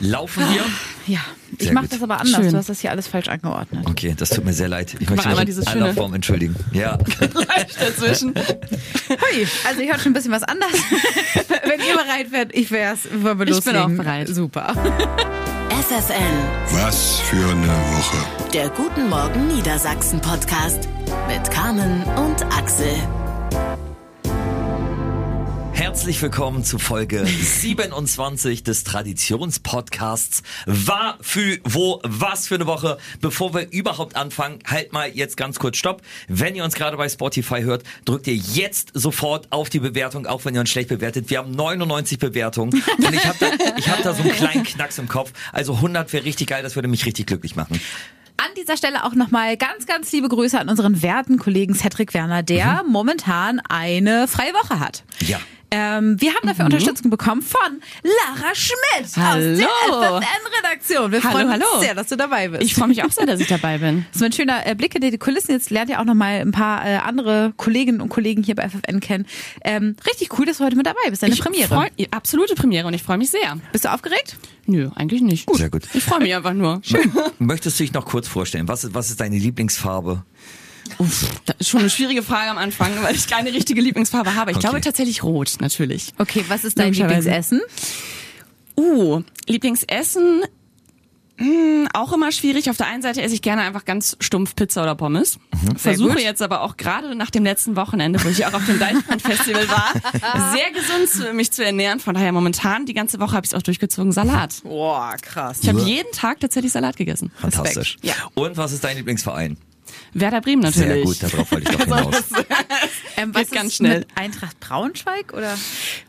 Laufen wir? Ja, ich Sehr mache gut. das aber anders. Schön. Du hast das hier alles falsch angeordnet. Okay, das tut mir sehr leid. Ich Mach möchte mich dieses in aller Form entschuldigen. Ja. dazwischen. Hui, also ich hört schon ein bisschen was anders. Wenn ihr bereit wärt, ich wär's. Wollen wir Ich bin auch loslegen? bereit. Super. FFN, Was für eine Woche. der Guten Morgen Niedersachsen Podcast mit Carmen und Axel. Herzlich willkommen zu Folge 27 des Traditionspodcasts. War für wo was für eine Woche. Bevor wir überhaupt anfangen, halt mal jetzt ganz kurz Stopp. Wenn ihr uns gerade bei Spotify hört, drückt ihr jetzt sofort auf die Bewertung, auch wenn ihr uns schlecht bewertet. Wir haben 99 Bewertungen und ich habe da, ich hab da so einen kleinen Knacks im Kopf. Also 100 wäre richtig geil, das würde mich richtig glücklich machen. An dieser Stelle auch nochmal ganz, ganz liebe Grüße an unseren werten Kollegen Cedric Werner, der momentan eine freie Woche hat. Ja. Ähm, wir haben dafür Unterstützung bekommen von Lara Schmidt Hallo. aus der FFN-Redaktion. Wir Hallo, freuen uns hallo. sehr, dass du dabei bist. Ich freue mich auch sehr, dass ich dabei bin. Das ist ein schöner äh, Blick hinter die Kulissen. Jetzt lernt ihr auch noch mal ein paar äh, andere Kolleginnen und Kollegen hier bei FFN kennen. Ähm, richtig cool, dass du heute mit dabei bist. Deine Ich Premiere. Freu, absolute Premiere und ich freue mich sehr. Bist du aufgeregt? Nö, eigentlich nicht. Gut. Sehr gut. Ich freue mich einfach nur. Möchtest du dich noch kurz vorstellen? Was was ist deine Lieblingsfarbe? Uff, das ist schon eine schwierige Frage am Anfang, weil ich keine richtige Lieblingsfarbe habe. Ich Okay. glaube tatsächlich rot, natürlich. Okay, was ist dein. Lieblingsessen? Uh, Lieblingsessen. Hm, auch immer schwierig. Auf der einen Seite esse ich gerne einfach ganz stumpf Pizza oder Pommes. Versuche gut. jetzt aber auch gerade nach dem letzten Wochenende, wo ich auch auf dem Deichbrand-Festival war, sehr gesund zu, mich zu ernähren. Von daher momentan, die ganze Woche habe ich es auch durchgezogen, Salat. Boah, krass. Ich habe jeden Tag tatsächlich Salat gegessen. Fantastisch. Ja. Und was ist dein Lieblingsverein? Werder Bremen natürlich. Sehr gut, darauf wollte ich doch hinaus. Ähm, was Geht ganz ist schnell. Mit Eintracht Braunschweig oder?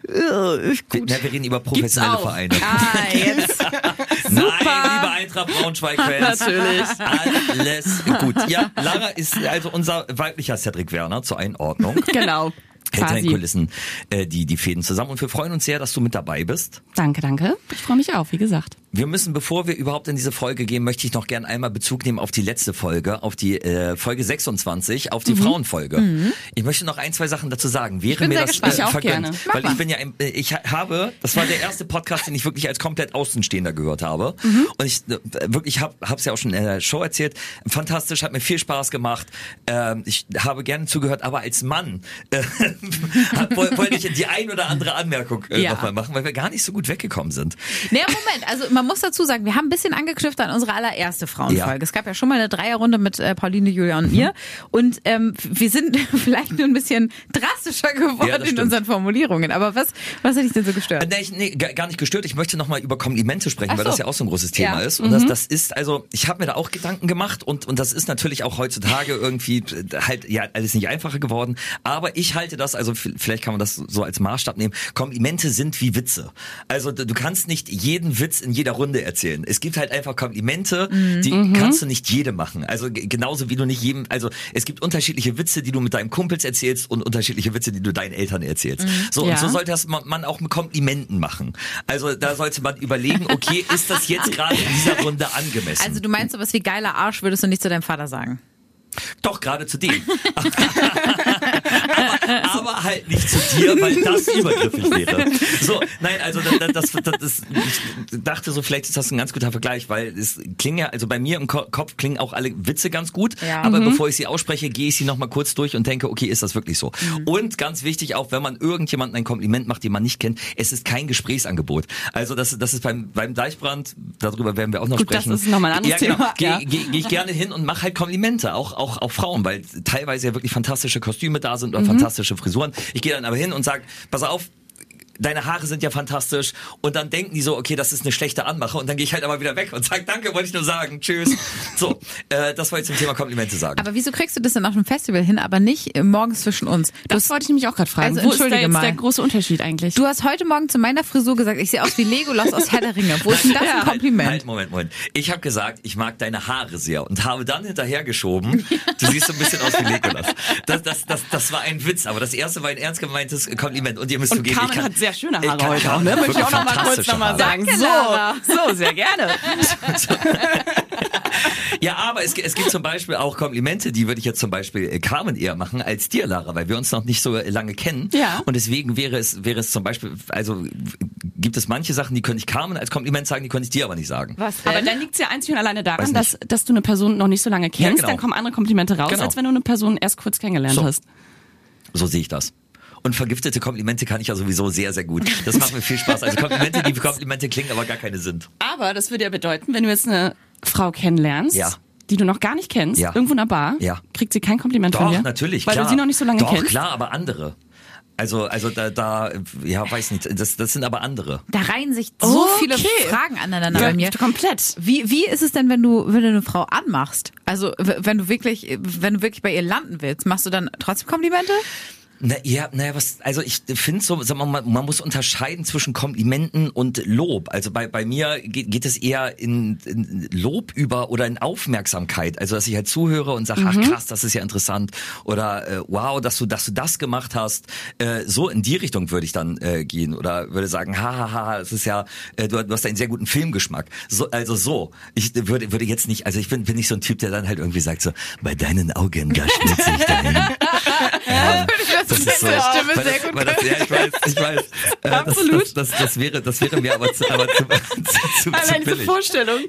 Wir, na, wir reden über professionelle. Vereine. Ah, jetzt. Nein, liebe Eintracht Braunschweig-Fans. Natürlich. Alles gut. Ja, Lara ist also unser weiblicher Cedric Werner zur Einordnung. Genau. Hinter den. Kulissen äh, die, die Fäden zusammen. Und wir freuen uns sehr, dass du mit dabei bist. Danke, danke. Ich freue mich auch, wie gesagt. Wir müssen, bevor wir überhaupt in diese Folge gehen, möchte ich noch gern einmal Bezug nehmen auf die letzte Folge, auf die äh, Folge 26, auf die Frauenfolge. Ich möchte noch ein, zwei Sachen dazu sagen. Wäre mir das auch vergönnt, weil mal. ich bin ja, ein, äh, ich ha- habe, das war der erste Podcast, den ich wirklich als komplett Außenstehender gehört habe. Und ich äh, wirklich habe, es ja auch schon in der Show erzählt. Fantastisch, hat mir viel Spaß gemacht. Ähm, ich habe gerne zugehört, aber als Mann äh, wollte ich die ein oder andere Anmerkung äh, Ja. nochmal machen, weil wir gar nicht so gut weggekommen sind. Naja, Moment. Also man muss dazu sagen, wir haben ein bisschen angeknüpft an unsere allererste Frauenfolge. Ja. Es gab ja schon mal eine Dreierrunde mit äh, Pauline, Julia und mir. Und ähm, wir sind vielleicht nur ein bisschen drastischer Ja, geworden das in unseren Formulierungen. Aber was, was hat dich denn so Äh, gestört? Nee, ich, nee, gar nicht gestört. Ich möchte nochmal über Komplimente sprechen, Ach weil so. das ja auch so ein großes Thema Ja. ist. Und das, das ist, also, ich habe mir da auch Gedanken gemacht und, und das ist natürlich auch heutzutage irgendwie äh, halt ja alles nicht einfacher geworden. Aber ich halte das, also vielleicht kann man das so als Maßstab nehmen. Komplimente sind wie Witze. Also du kannst nicht jeden Witz in jeder Runde erzählen. Es gibt halt einfach Komplimente, die kannst du nicht jedem machen. Also genauso wie du nicht jedem, also es gibt unterschiedliche Witze, die du mit deinem Kumpels erzählst und unterschiedliche Witze, die du deinen Eltern erzählst. So Ja. und so sollte das man, man auch mit Komplimenten machen. Also da sollte man überlegen, okay, ist das jetzt gerade in dieser Runde angemessen? Also du meinst sowas wie geiler Arsch würdest du nicht zu deinem Vater sagen. Doch, gerade zu dem. aber, aber halt nicht zu dir, weil das übergriffig wäre. So, nein, also das, das, das, das, ich dachte so, vielleicht ist das ein ganz guter Vergleich, weil es klingen ja, also bei mir im Ko- Kopf klingen auch alle Witze ganz gut, Ja. aber bevor ich sie ausspreche, gehe ich sie nochmal kurz durch und denke, okay, ist das wirklich so? Und ganz wichtig auch, wenn man irgendjemandem ein Kompliment macht, den man nicht kennt, es ist kein Gesprächsangebot. Also das, das ist beim, beim Deichbrand, darüber werden wir auch noch Gut, das sprechen. ist noch mal ein anderes ja, genau, Thema, Gehe ja. geh, geh ich gerne hin und mache halt Komplimente, auch, auch, auch Frauen, weil teilweise ja wirklich fantastische Kostüme da sind oder fantastische Frisuren. Ich gehe dann aber hin und sage, pass auf, deine Haare sind ja fantastisch und dann denken die so, okay, das ist eine schlechte Anmache und dann gehe ich halt aber wieder weg und sage, danke, wollte ich nur sagen, tschüss. So, äh, das wollte ich zum Thema Komplimente sagen. Aber wieso kriegst du das dann auf dem Festival hin, aber nicht äh, morgens zwischen uns? Du Das hast, wollte ich nämlich auch gerade fragen. Also, Wo ist da entschuldige jetzt mal. der große Unterschied eigentlich? du hast heute Morgen zu meiner Frisur gesagt, ich sehe aus wie Legolas aus Herr der Ringe. Wo ist denn das ein Kompliment? Halt, Moment, Moment. Ich habe gesagt, ich mag deine Haare sehr und habe dann hinterhergeschoben, du siehst so ein bisschen aus wie Legolas. Das, das, das, das war ein Witz, aber das erste war ein ernst gemeintes Kompliment und ihr müsst und zugeben, Carmen ich kann, sehr schöne Haare kann- heute auch, ne? Möchte ich auch noch mal kurz fantastische noch mal Haare. sagen. Danke, so, so, sehr gerne. Ja, aber es, es gibt zum Beispiel auch Komplimente, die würde ich jetzt zum Beispiel äh, Carmen eher machen als dir, Lara, weil wir uns noch nicht so lange kennen. Ja. Und deswegen wäre es, wäre es zum Beispiel, also gibt es manche Sachen, die könnte ich Carmen als Kompliment sagen, die könnte ich dir aber nicht sagen. Was denn? Aber dann liegt es ja einzig und alleine daran, dass, dass du eine Person noch nicht so lange kennst. genau. Dann kommen andere Komplimente raus, Genau. als wenn du eine Person erst kurz kennengelernt So. hast. So sehe ich das. Und vergiftete Komplimente kann ich ja sowieso sehr, sehr gut. Das macht mir viel Spaß. Also Komplimente, die wie Komplimente klingen, aber gar keine sind. Aber das würde ja bedeuten, wenn du jetzt eine Frau kennenlernst, Ja. die du noch gar nicht kennst, Ja. irgendwo in einer Bar, Ja. kriegt sie kein Kompliment von Doch, dir. natürlich, Weil klar. du sie noch nicht so lange Doch, kennst. klar, aber andere. Also, also da, da, ja, weiß nicht, das, das sind aber andere. Da reihen sich so Okay. viele Fragen aneinander Ja, bei mir. komplett. Wie, wie ist es denn, wenn du, wenn du eine Frau anmachst? Also, w- wenn du wirklich, wenn du wirklich bei ihr landen willst, machst du dann trotzdem Komplimente? Na, ja, naja, was, also ich finde so, wir mal, man muss unterscheiden zwischen Komplimenten und Lob. Also bei, bei mir geht, geht es eher in, in Lob über oder in Aufmerksamkeit. Also dass ich halt zuhöre und sage, ach krass, das ist ja interessant. Oder äh, wow, dass du, dass du das gemacht hast. Äh, so in die Richtung würde ich dann äh, gehen. Oder würde sagen, hahaha, das ist ja, äh, du, du hast einen sehr guten Filmgeschmack. So, also so. Ich würde, würde jetzt nicht, also ich bin, bin nicht so ein Typ, der dann halt irgendwie sagt so, bei deinen Augen, da schmilzt sich dahin. Ja, das ist so. Stimme Weil sehr das, gut weil das, ja, ich weiß, ich weiß. Äh, das, Absolut. Das, das, das wäre, das wäre mir aber zu, aber zu, zu, zu, zu Allein diese billig. Vorstellung.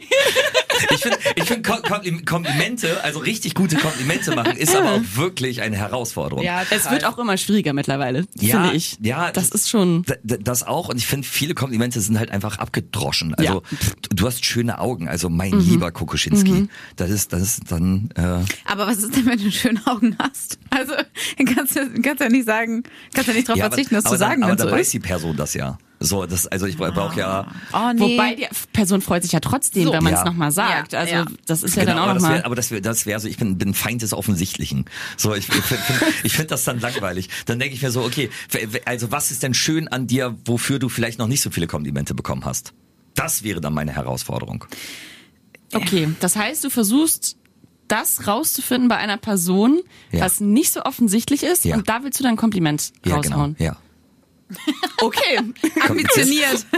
Ich finde, ich finde Kom- Komplim- Komplimente, also richtig gute Komplimente machen, ist aber auch wirklich eine Herausforderung. Es wird auch immer schwieriger mittlerweile, Ja, finde ich. ja, das das- ist schon. Das auch und ich finde viele Komplimente sind halt einfach abgedroschen. Also Ja. du- hast schöne Augen, also mein Mhm. lieber Kokoschinski. Das ist das ist dann äh, Aber was ist denn, wenn du schöne Augen hast? Also, kannst du kannst ja nicht sagen, kannst ja nicht darauf ja, verzichten, das zu sagen, dann, so aber dann weiß ist. die Person das ja. So, das also ich brauche ja Oh, nee. Wobei die Person freut sich ja trotzdem, So. wenn man es Ja. nochmal sagt. Also ja. das ist ja Genau, dann auch aber das nochmal. wär, aber das wäre das wär so, ich bin, bin Feind des Offensichtlichen. So, ich, ich finde ich find das dann langweilig. Dann denke ich mir so, okay, also was ist denn schön an dir, wofür du vielleicht noch nicht so viele Komplimente bekommen hast? Das wäre dann meine Herausforderung. Okay, das heißt, du versuchst das rauszufinden bei einer Person, Ja. was nicht so offensichtlich ist, Ja. und da willst du dann ein Kompliment Ja, raushauen. genau. Ja. Okay, Ambitioniert.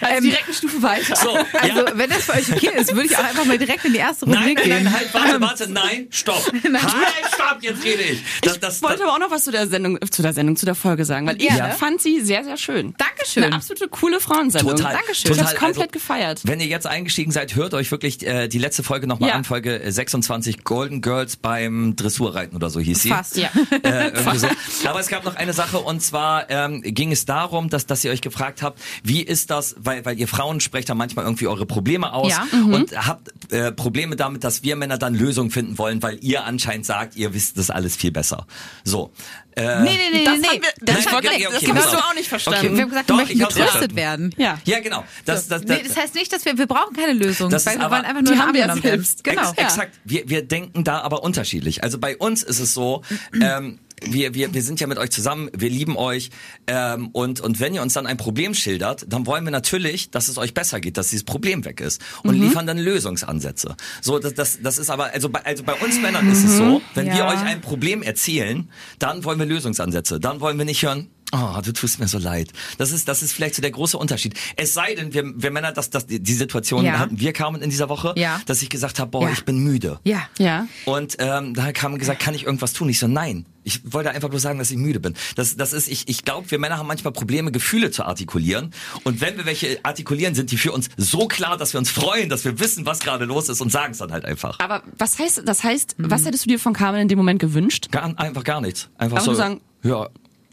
also direkt eine Stufe weiter. So, Also, ja. wenn das für euch okay ist, würde ich auch einfach mal direkt in die erste Nein, Rubrik nein, gehen. nein, halt, warte, warte, nein, stopp. Halt, stopp, jetzt rede ich. Das, Ich das, wollte das, aber auch noch was zu der Sendung, zu der Sendung, zu der Folge sagen, weil ich Ja. fand sie sehr, sehr schön. Dankeschön. Eine absolute coole Frauensendung. Total. Dankeschön. Ich hab's Total, komplett also, gefeiert. Wenn ihr jetzt eingestiegen seid, hört euch wirklich äh, die letzte Folge nochmal Ja. an, Folge äh, 26, Golden Girls beim Dressurreiten oder so hieß sie. Fast. Ja. Äh, irgendwie so. Aber es gab noch eine Sache und zwar ähm, ging es darum, dass, dass ihr euch gefragt habt, wie ist das, weil, weil ihr Frauen sprecht da manchmal irgendwie eure Probleme aus Ja. und habt äh, Probleme damit, dass wir Männer dann Lösungen finden wollen, weil ihr anscheinend sagt, ihr wisst das alles viel besser. So. Äh, Nee, nee, nee, Das nee, haben wir- Das wollte direkt- gerade- das genau hast du auch nicht verstanden. Okay. Wir haben gesagt, Doch, wir möchten getröstet werden. Ja. Ja, genau. Das, das, Nee, das heißt nicht, dass wir, wir brauchen keine Lösung, Das weil wir aber- wollen einfach nur die haben wir ja selbst. Genau. Ex exakt. Wir, wir denken da aber unterschiedlich. Also bei uns ist es so, ähm, wir, wir, wir sind ja mit euch zusammen, wir lieben euch ähm, und, und wenn ihr uns dann ein Problem schildert, dann wollen wir natürlich, dass es euch besser geht, dass dieses Problem weg ist und liefern dann Lösungsansätze. So, das, das, das ist aber, also bei, also bei uns Männern ist es so, wenn wir Ja. euch ein Problem erzählen, dann wollen wir Lösungsansätze. Dann wollen wir nicht hören, Oh, du tust mir so leid. Das ist, das ist vielleicht so der große Unterschied. Es sei denn, wir, wir Männer, das, das, die Situation Ja. hatten wir kamen in dieser Woche, Ja. dass ich gesagt habe, boah, Ja. ich bin müde. Ja. Ja. Und ähm, da kam gesagt, kann ich irgendwas tun? Ich so, nein. Ich wollte einfach nur sagen, dass ich müde bin. Das, das ist, ich, ich glaube, wir Männer haben manchmal Probleme, Gefühle zu artikulieren. Und wenn wir welche artikulieren, sind die für uns so klar, dass wir uns freuen, dass wir wissen, was gerade los ist und sagen es dann halt einfach. Aber was heißt, das heißt, was hättest du dir von Carmen in dem Moment gewünscht? Gar, einfach gar nichts. Einfach Aber so. nur sagen, ja,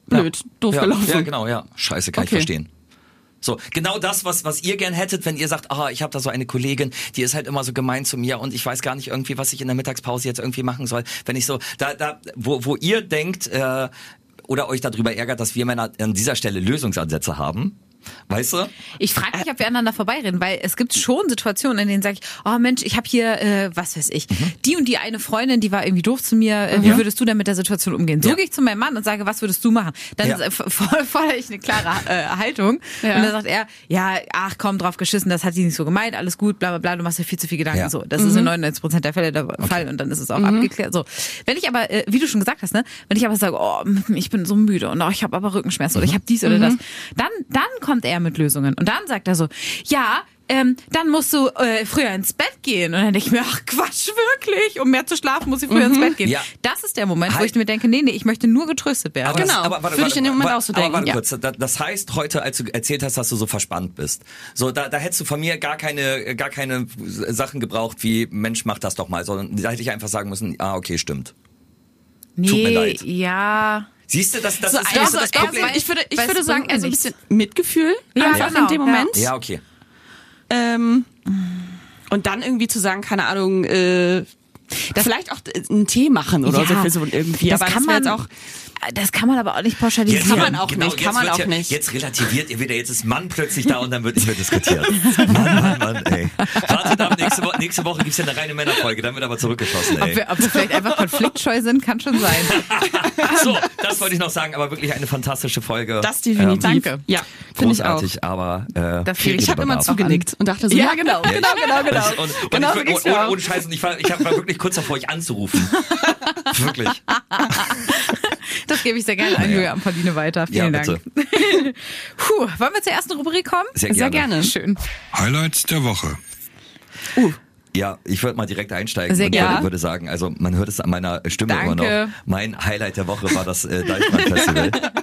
blöd, doof ja, gelaufen. Ja, genau, ja. Scheiße, kann ich Okay. verstehen. So, genau das, was, was ihr gern hättet, wenn ihr sagt, ah, ich habe da so eine Kollegin, die ist halt immer so gemein zu mir und ich weiß gar nicht irgendwie, was ich in der Mittagspause jetzt irgendwie machen soll. Wenn ich so, da, da, wo, wo ihr denkt, äh, oder euch darüber ärgert, dass wir Männer an dieser Stelle Lösungsansätze haben, weißt du? Ich frage mich, ob wir aneinander vorbeireden, weil es gibt schon Situationen, in denen sage ich, oh Mensch, ich habe hier, äh, was weiß ich, Mhm. die und die eine Freundin, die war irgendwie doof zu mir. Äh, wie würdest du denn mit der Situation umgehen? So Ja. gehe ich zu meinem Mann und sage, was würdest du machen? Dann Ja. fordere ich eine klare äh, Haltung. Ja. Und dann sagt er, ja, ach komm, drauf geschissen, das hat sie nicht so gemeint, alles gut, bla bla bla, du machst dir viel zu viel Gedanken. Ja. So, das ist in 99 Prozent der Fälle der Fall und dann ist es auch abgeklärt. So, wenn ich aber, äh, wie du schon gesagt hast, ne, wenn ich aber sage, oh, ich bin so müde und oh, ich habe aber Rückenschmerzen oder ich habe dies oder das, dann, dann kommt er mit Lösungen und dann sagt er so, ja, ähm, dann musst du äh, früher ins Bett gehen. Und dann denke ich mir, ach Quatsch, wirklich? Um mehr zu schlafen, muss ich früher ins Bett gehen. Ja. Das ist der Moment, wo Halt. ich mir denke, nee, nee, ich möchte nur getröstet werden. Aber das- Genau, aber warte, würde ich in dem Moment warte, auch so aber denken, Warte ja. kurz, da- das heißt heute, als du erzählt hast, dass du so verspannt bist, so da, da hättest du von mir gar keine, gar keine Sachen gebraucht wie Mensch, mach das doch mal, sondern da hätte ich einfach sagen müssen, ah okay, stimmt. nee, tut mir leid. ja. Siehst du, das, das So, ist also, das Problem. ich würde, ich würde sagen, eher so ein nichts. bisschen Mitgefühl Ja, einfach genau, in dem ja. Moment. Ja, okay. Ähm, und dann irgendwie zu sagen, keine Ahnung, äh, vielleicht auch äh, einen Tee machen oder Ja, so für so irgendwie. das aber kann das man jetzt auch Das kann man aber auch nicht pauschalisieren. Kann man auch genau, nicht, jetzt kann man auch ja, nicht. Jetzt relativiert ihr wieder, jetzt ist Mann plötzlich da und dann wird nicht mehr diskutiert. Mann, Mann, Mann, ey. Wartet ab, nächste, Wo nächste Woche gibt's ja eine reine Männerfolge, dann wird aber zurückgeschossen, Ob ey. wir, ob wir vielleicht einfach konfliktscheu sind, kann schon sein. So, das wollte ich noch sagen, aber wirklich eine fantastische Folge. das definitiv. Danke. Ja, finde ich auch. Aber äh, Das viel ich habe immer zugenickt und dachte so, ja, genau, Ja, genau, genau, genau. Und, und, und genau ich, so ging's und, mir ohne, auch. ohne Scheiß, und ich war, ich hab- war wirklich kurz davor, euch anzurufen. wirklich. Das gebe ich sehr gerne an Julia Amperline weiter. Ja, Vielen bitte. Dank. Puh, wollen wir zur ersten Rubrik kommen? Sehr gerne. Sehr gerne. Schön. Highlights der Woche. Ja, ich würde mal direkt einsteigen Sehr und gerne. würde, würde sagen, also man hört es an meiner Stimme immer Danke. noch. Mein Highlight der Woche war das äh, Deichmann Festival.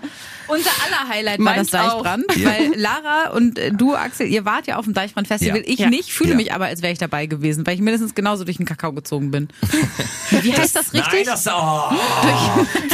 Unser aller Highlight war Meins das Deichbrand, auch. Weil Lara und äh, du, Axel, ihr wart ja auf dem Deichbrand Festival. Ja. Ich Ja. nicht, fühle Ja. mich aber, als wäre ich dabei gewesen, weil ich mindestens genauso durch den Kakao gezogen bin. Wie heißt das richtig? Nein, das oh,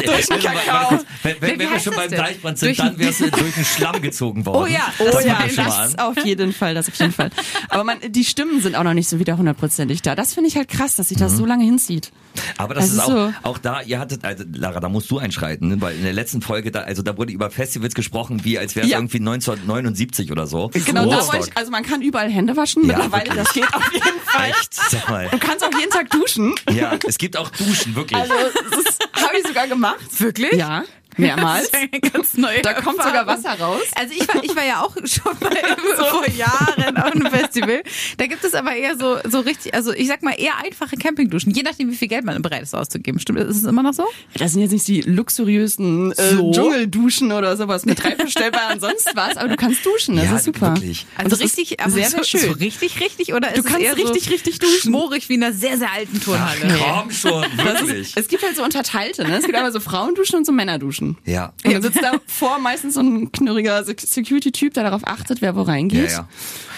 durch, den Kakao. Wenn, wenn, wenn wir schon beim denn? Deichbrand sind, Durch- dann wärst du durch den Schlamm gezogen worden. Oh ja, das oh ja, das auf jeden Fall, das auf jeden Fall. Aber man, die Stimmen sind auch noch nicht so wieder hundertprozentig da. Das finde ich halt krass, dass sich das so lange hinzieht. Aber das ist ist auch, so. auch da, ihr hattet, also Lara, da musst du einschreiten, ne? weil in der letzten Folge, da, also da wurde über Festivals gesprochen, wie als wäre es Ja. irgendwie 1979 oder so. Genau, da wollte ich, also man kann überall Hände waschen. Ja, Mittlerweile, wirklich. das geht auf jeden Fall. Echt? Sag mal. Du kannst auch jeden Tag duschen. Ja, es gibt auch Duschen, wirklich. Also, das habe ich sogar gemacht. Wirklich? Ja, mehrmals. Das ist eine ganz neue Da kommt sogar. Wasser raus. Also ich war, ich war ja auch schon mal vor Jahren auf einem Festival. Da gibt es aber eher so, so richtig, also ich sag mal eher einfache Campingduschen, je nachdem, wie viel Geld man bereit ist auszugeben. Stimmt, ist es immer noch so? Das sind jetzt nicht die luxuriösen äh, So? Dschungelduschen oder sowas mit und sonst was, aber du kannst duschen, das Ja, ist super. wirklich. Also richtig, aber sehr, so, sehr schön. So richtig, richtig oder ist Du es kannst eher richtig, so richtig duschen. schmorig wie in einer sehr, sehr alten Turnhalle? Komm schon, wirklich. ist, es gibt halt so unterteilte, ne? Es gibt einmal so Frauenduschen und so Männerduschen. Ja. Und dann sitzt davor meistens so ein knurriger Security-Typ, der darauf achtet, wer wo reingeht. Ja, ja.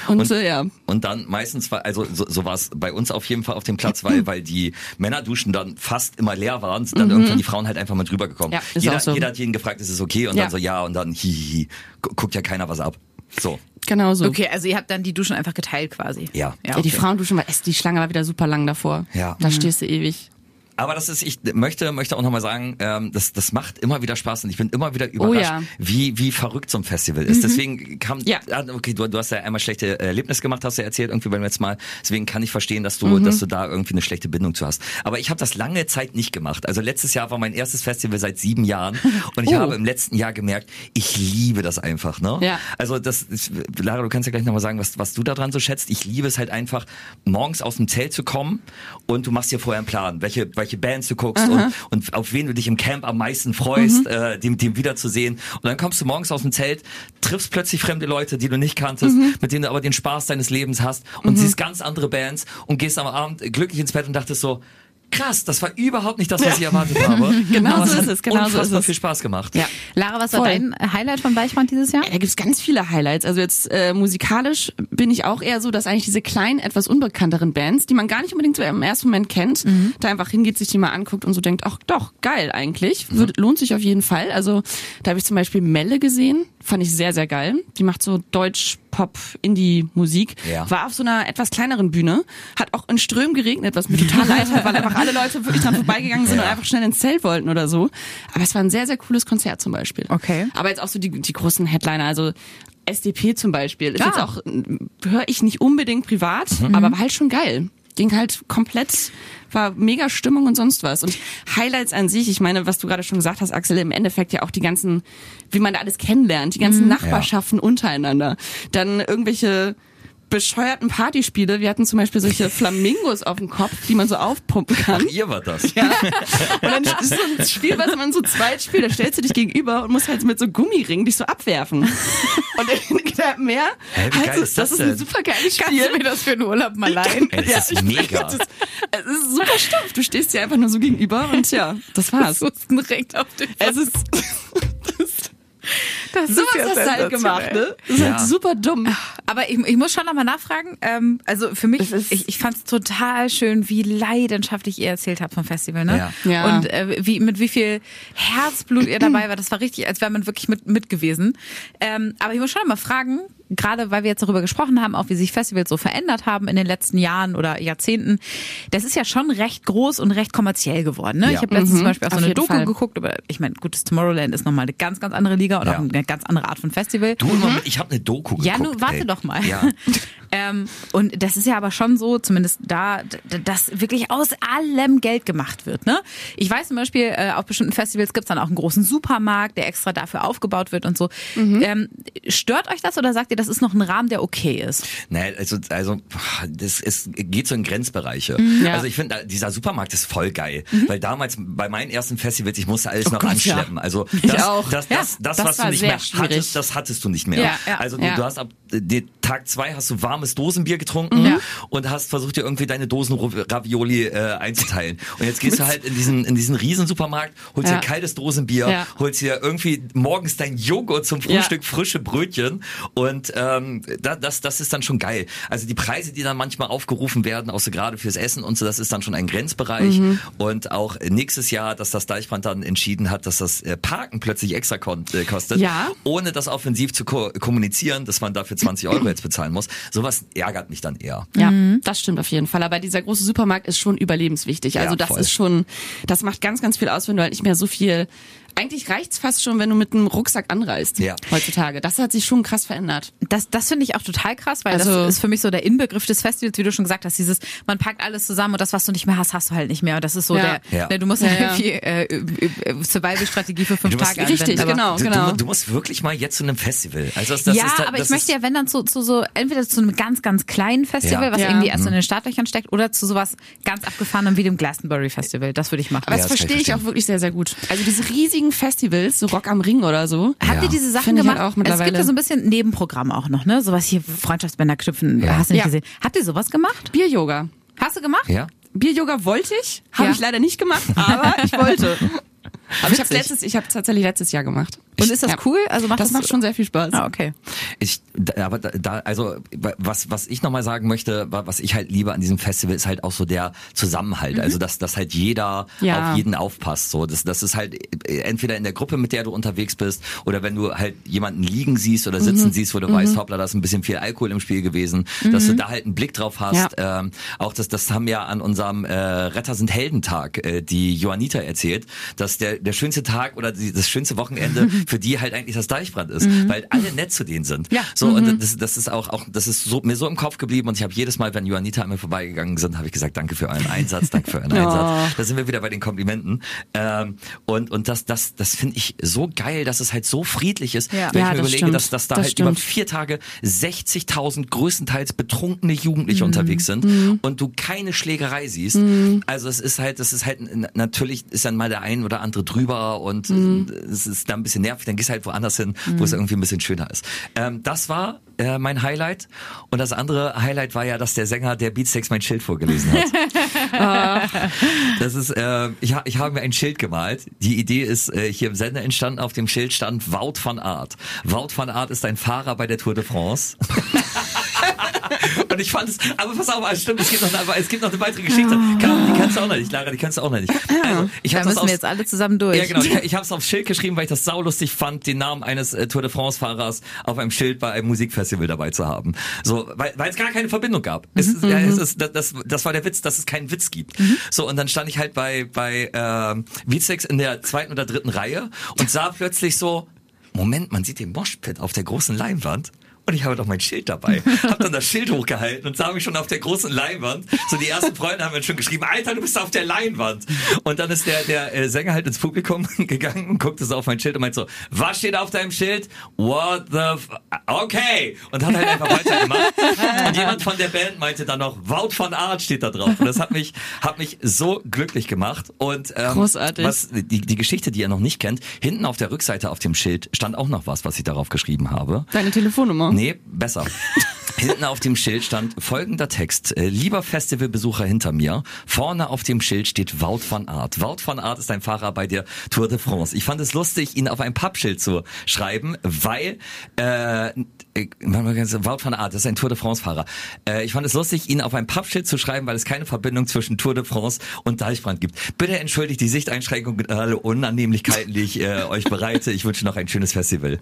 Und, Und- äh, ja. Und dann meistens war, also so, so war es bei uns auf jeden Fall auf dem Platz, weil, weil die Männerduschen dann fast immer leer waren, sind dann irgendwann die Frauen halt einfach mit rübergekommen. Ja, ist jeder, auch so. jeder hat jeden gefragt, ist es okay? Und Ja. dann so, ja, und dann hihihi, gu- guckt ja keiner was ab. So. Genau so. Okay, also ihr habt dann die Duschen einfach geteilt quasi. Ja. ja, Ja, die okay. Frauenduschen war, es- die Schlange war wieder super lang davor. Ja. Da stehst du ewig. Aber das ist, ich möchte, möchte auch nochmal sagen, ähm, das, das macht immer wieder Spaß und ich bin immer wieder überrascht, ja. wie, wie verrückt so ein Festival ist. Deswegen kam, Ja. ah, okay, du, du hast ja einmal schlechte Erlebnisse gemacht, hast du erzählt irgendwie beim letzten Mal. Deswegen kann ich verstehen, dass du, dass du da irgendwie eine schlechte Bindung zu hast. Aber ich habe das lange Zeit nicht gemacht. Also letztes Jahr war mein erstes Festival seit sieben Jahren und ich Oh. habe im letzten Jahr gemerkt, ich liebe das einfach, ne? Ja. Also das, ist, Lara, du kannst ja gleich nochmal sagen, was, was du daran so schätzt. Ich liebe es halt einfach, morgens aus dem Zelt zu kommen und du machst dir vorher einen Plan, welche, welche Bands du guckst und, und auf wen du dich im Camp am meisten freust, äh, dem, dem wiederzusehen. Und dann kommst du morgens aus dem Zelt, triffst plötzlich fremde Leute, die du nicht kanntest, mit denen du aber den Spaß deines Lebens hast. Und siehst ganz andere Bands und gehst am Abend glücklich ins Bett und dachtest so, krass, das war überhaupt nicht das, was ich erwartet habe. Genau Aber so ist es, genau so ist es. viel Spaß gemacht. Ja. Lara, was war Voll. dein Highlight von Deichbrand dieses Jahr? Da gibt's ganz viele Highlights. Also jetzt äh, musikalisch bin ich auch eher so, dass eigentlich diese kleinen, etwas unbekannteren Bands, die man gar nicht unbedingt so im ersten Moment kennt, da einfach hingeht, sich die mal anguckt und so denkt, ach doch, geil eigentlich. Wird, lohnt sich auf jeden Fall. Also da habe ich zum Beispiel Melle gesehen, fand ich sehr, sehr geil. Die macht so Deutsch, Pop, Indie-Musik. Ja. War auf so einer etwas kleineren Bühne, hat auch in Strömen geregnet, was mir total leid hat, weil einfach alle Leute wirklich dran vorbeigegangen sind und einfach schnell ins Zelt wollten oder so. Aber es war ein sehr, sehr cooles Konzert zum Beispiel. Okay. Aber jetzt auch so die, die großen Headliner, also SDP zum Beispiel, ist Ah. jetzt auch, höre ich nicht unbedingt privat, aber war halt schon geil. Ging halt komplett, war mega Stimmung und sonst was. Und Highlights an sich, ich meine, was du gerade schon gesagt hast, Axel, im Endeffekt ja auch die ganzen, wie man da alles kennenlernt, die ganzen Nachbarschaften untereinander. Dann irgendwelche bescheuerten Partyspiele. Wir hatten zum Beispiel solche Flamingos auf dem Kopf, die man so aufpumpen kann. Ach, ihr war das. Ja. Und dann ist so ein Spiel, was man so zweit spielt, da stellst du dich gegenüber und musst halt mit so Gummiringen dich so abwerfen. Und der mehr. Hä, wie geil halt so- ist das ist ein denn? super geiles Kannst Spiel. du mir das für einen Urlaub mal leihen? Ey, das ist mega. Es ist, es ist super stumpf. Du stehst dir einfach nur so gegenüber und ja, das war's. Ein Recht auf den Es ist Das sowas ja hast du halt gemacht, ne? Das ist Ja. halt super dumm. Aber ich, ich muss schon nochmal nachfragen. Ähm, also für mich, ich, ich fand es total schön, wie leidenschaftlich ihr erzählt habt vom Festival, ne? Ja. Ja. Und äh, wie mit wie viel Herzblut ihr dabei war. Das war richtig, als wäre man wirklich mit, mit gewesen. Ähm, aber ich muss schon mal fragen, gerade weil wir jetzt darüber gesprochen haben, auch wie sich Festivals so verändert haben in den letzten Jahren oder Jahrzehnten. Das ist ja schon recht groß und recht kommerziell geworden. Ne? Ja. Ich habe letztens zum Beispiel auch so eine Doku Fall. geguckt, aber ich meine, gutes Tomorrowland ist nochmal eine ganz, ganz andere Liga und Ja. auch eine ganz andere Art von Festival. Du mit, ich habe eine Doku geguckt. Ja, nun warte ey. doch mal. Ja. ähm, und das ist ja aber schon so, zumindest da, dass wirklich aus allem Geld gemacht wird. Ne? Ich weiß zum Beispiel, äh, auf bestimmten Festivals gibt's dann auch einen großen Supermarkt, der extra dafür aufgebaut wird und so. Mhm. Ähm, stört euch das oder sagt ihr, das ist noch ein Rahmen, der okay ist? Naja, also, also das ist, geht so in Grenzbereiche. Ja. Also ich finde, dieser Supermarkt ist voll geil. Weil damals bei meinen ersten Festivals, ich musste alles noch Gott, ja. anschleppen. Also Ich das, auch. das, Ja, das, das, das was war du nicht sehr mehr schwierig. hattest, das hattest du nicht mehr. Ja, ja. Also du, Ja. du hast ab den Tag zwei hast du warmes Dosenbier getrunken Ja. und hast versucht dir irgendwie deine Dosen Ravioli äh, einzuteilen. Und jetzt gehst du halt in diesen in diesen Riesensupermarkt, holst Ja. dir kaltes Dosenbier, Ja. holst dir irgendwie morgens dein Joghurt zum Ja. Frühstück, frische Brötchen und ähm, da, das, das ist dann schon geil. Also die Preise, die dann manchmal aufgerufen werden, auch so gerade fürs Essen und so, das ist dann schon ein Grenzbereich. Mhm. Und auch nächstes Jahr, dass das Deichbrand dann entschieden hat, dass das äh, Parken plötzlich extra äh, kostet, Ja. ohne das offensiv zu ko kommunizieren, dass man dafür 20 Euro jetzt bezahlen muss. Sowas ärgert mich dann eher. Ja, das stimmt auf jeden Fall. Aber dieser große Supermarkt ist schon überlebenswichtig. Also Ja, das voll. ist schon, das macht ganz, ganz viel aus, wenn du halt nicht mehr so viel. Eigentlich reicht's fast schon, wenn du mit einem Rucksack anreist Ja. heutzutage. Das hat sich schon krass verändert. Das, das finde ich auch total krass, weil Also- das ist für mich so der Inbegriff des Festivals, wie du schon gesagt hast, dieses, man packt alles zusammen und das, was du nicht mehr hast, hast du halt nicht mehr. Und das ist so Ja. der, Ja. ne, du musst Ja, irgendwie äh, äh, äh, Survival-Strategie für fünf Du musst- Tage anwenden. Richtig, aber- genau, Du, genau. du, du musst wirklich mal jetzt zu einem Festival. Also das, das ja, ist, da- aber das ich möchte ja, wenn dann zu, zu so, entweder zu einem ganz, ganz kleinen Festival, Ja. was Ja. irgendwie erst in den Startlöchern steckt, oder zu sowas ganz abgefahrenem wie dem Glastonbury Festival. Das würde ich machen. Aber Ja, das das verstehe ich auch wirklich sehr, sehr gut. Also diese riesigen Festivals, so Rock am Ring oder so. Habt ihr diese Sachen Finde ich gemacht? halt auch es gibt mittlerweile. ja so ein bisschen Nebenprogramm auch noch, ne? Sowas hier, Freundschaftsbänder knüpfen, Ja. hast du nicht Ja. gesehen. Habt ihr sowas gemacht? Bier-Yoga. Hast du gemacht? ja. Bier-Yoga wollte ich, habe Ja. ich leider nicht gemacht, aber ich wollte. Aber ich habe Witzig. letztes, ich habe tatsächlich letztes Jahr gemacht. Und ist das Ja. cool? Also macht Das das, macht schon sehr viel Spaß. Ah, okay. Ich, da, aber da, also was, was ich nochmal sagen möchte, wa- was ich halt liebe an diesem Festival, ist halt auch so der Zusammenhalt. Also dass, dass halt jeder Ja. auf jeden aufpasst. So, das, das ist halt entweder in der Gruppe, mit der du unterwegs bist, oder wenn du halt jemanden liegen siehst oder sitzen siehst, wo du weißt, hoppla, da ist ein bisschen viel Alkohol im Spiel gewesen, dass du da halt einen Blick drauf hast. Ähm, auch das, das haben ja an unserem äh, Retter sind Heldentag äh, die Joanita erzählt, dass der, der schönste Tag oder die, das schönste Wochenende für die halt eigentlich das Deichbrand ist, weil alle nett zu denen sind. Ja. So und das, das ist auch, auch das ist so, mir so im Kopf geblieben und ich habe jedes Mal, wenn Joanita an mir vorbeigegangen sind, habe ich gesagt, danke für euren Einsatz, danke für euren Einsatz. Da sind wir wieder bei den Komplimenten. Ähm, und und das das das finde ich so geil, dass es halt so friedlich ist, Ja. wenn Ja, ich mir das überlege, stimmt. dass, dass da Das halt über stimmt. vier Tage 60.000 größtenteils betrunkene Jugendliche Mhm. unterwegs sind und du keine Schlägerei siehst. Also es ist halt, das ist halt natürlich ist dann mal der ein oder andere drüber und Mhm. es ist dann ein bisschen nervig. Dann gehst du halt woanders hin, wo es irgendwie ein bisschen schöner ist. Ähm, das war äh, mein Highlight und das andere Highlight war ja, dass der Sänger der Beatsteaks mein Schild vorgelesen hat. Das ist, äh, ich, ich habe mir ein Schild gemalt. Die Idee ist äh, hier im Sender entstanden. Auf dem Schild stand Wout van Aert. Wout van Aert ist ein Fahrer bei der Tour de France. Und ich fand es, aber pass auf, also stimmt, es gibt noch eine, es gibt noch eine weitere Geschichte. Kann, die kannst du auch noch nicht, Lara, die kannst du auch noch nicht. Also, ich Da müssen wir jetzt alle zusammen durch. ja, genau. Ich, ich habe es aufs Schild geschrieben, weil ich das saulustig fand, den Namen eines äh, Tour de France-Fahrers auf einem Schild bei einem Musikfestival dabei zu haben. So, weil weil es gar keine Verbindung gab. Es, ist, ja, es ist, das, das, das war der Witz, dass es keinen Witz gibt. So, und dann stand ich halt bei, bei ähm, Beatsteaks in der zweiten oder dritten Reihe und sah plötzlich so, Moment, man sieht den Moshpit auf der großen Leinwand. Und ich habe doch mein Schild dabei. Hab dann das Schild hochgehalten und sah mich schon auf der großen Leinwand. So die ersten Freunde haben mir schon geschrieben, Alter, du bist auf der Leinwand. Und dann ist der, der äh, Sänger halt ins Publikum gegangen und guckte so auf mein Schild und meinte so, was steht auf deinem Schild? What the f Okay. Und hat halt einfach weitergemacht. Und jemand von der Band meinte dann noch, Wout von Art steht da drauf. Und das hat mich, hat mich so glücklich gemacht. Und ähm, Großartig. was die, die Geschichte, die ihr noch nicht kennt, hinten auf der Rückseite auf dem Schild stand auch noch was, was ich darauf geschrieben habe. Deine Telefonnummer. Nee, besser. Hinten auf dem Schild stand folgender Text. Äh, lieber Festivalbesucher hinter mir, vorne auf dem Schild steht Wout van Aert. Wout van Aert ist ein Fahrer bei der Tour de France. Ich fand es lustig, ihn auf ein Pappschild zu schreiben, weil äh, äh, Wout van Aert ist ein Tour de France Fahrer. Äh, ich fand es lustig, ihn auf ein Pappschild zu schreiben, weil es keine Verbindung zwischen Tour de France und Deichbrand gibt. Bitte entschuldigt die Sichteinschränkung und alle Unannehmlichkeiten, die ich äh, euch bereite. Ich wünsche noch ein schönes Festival.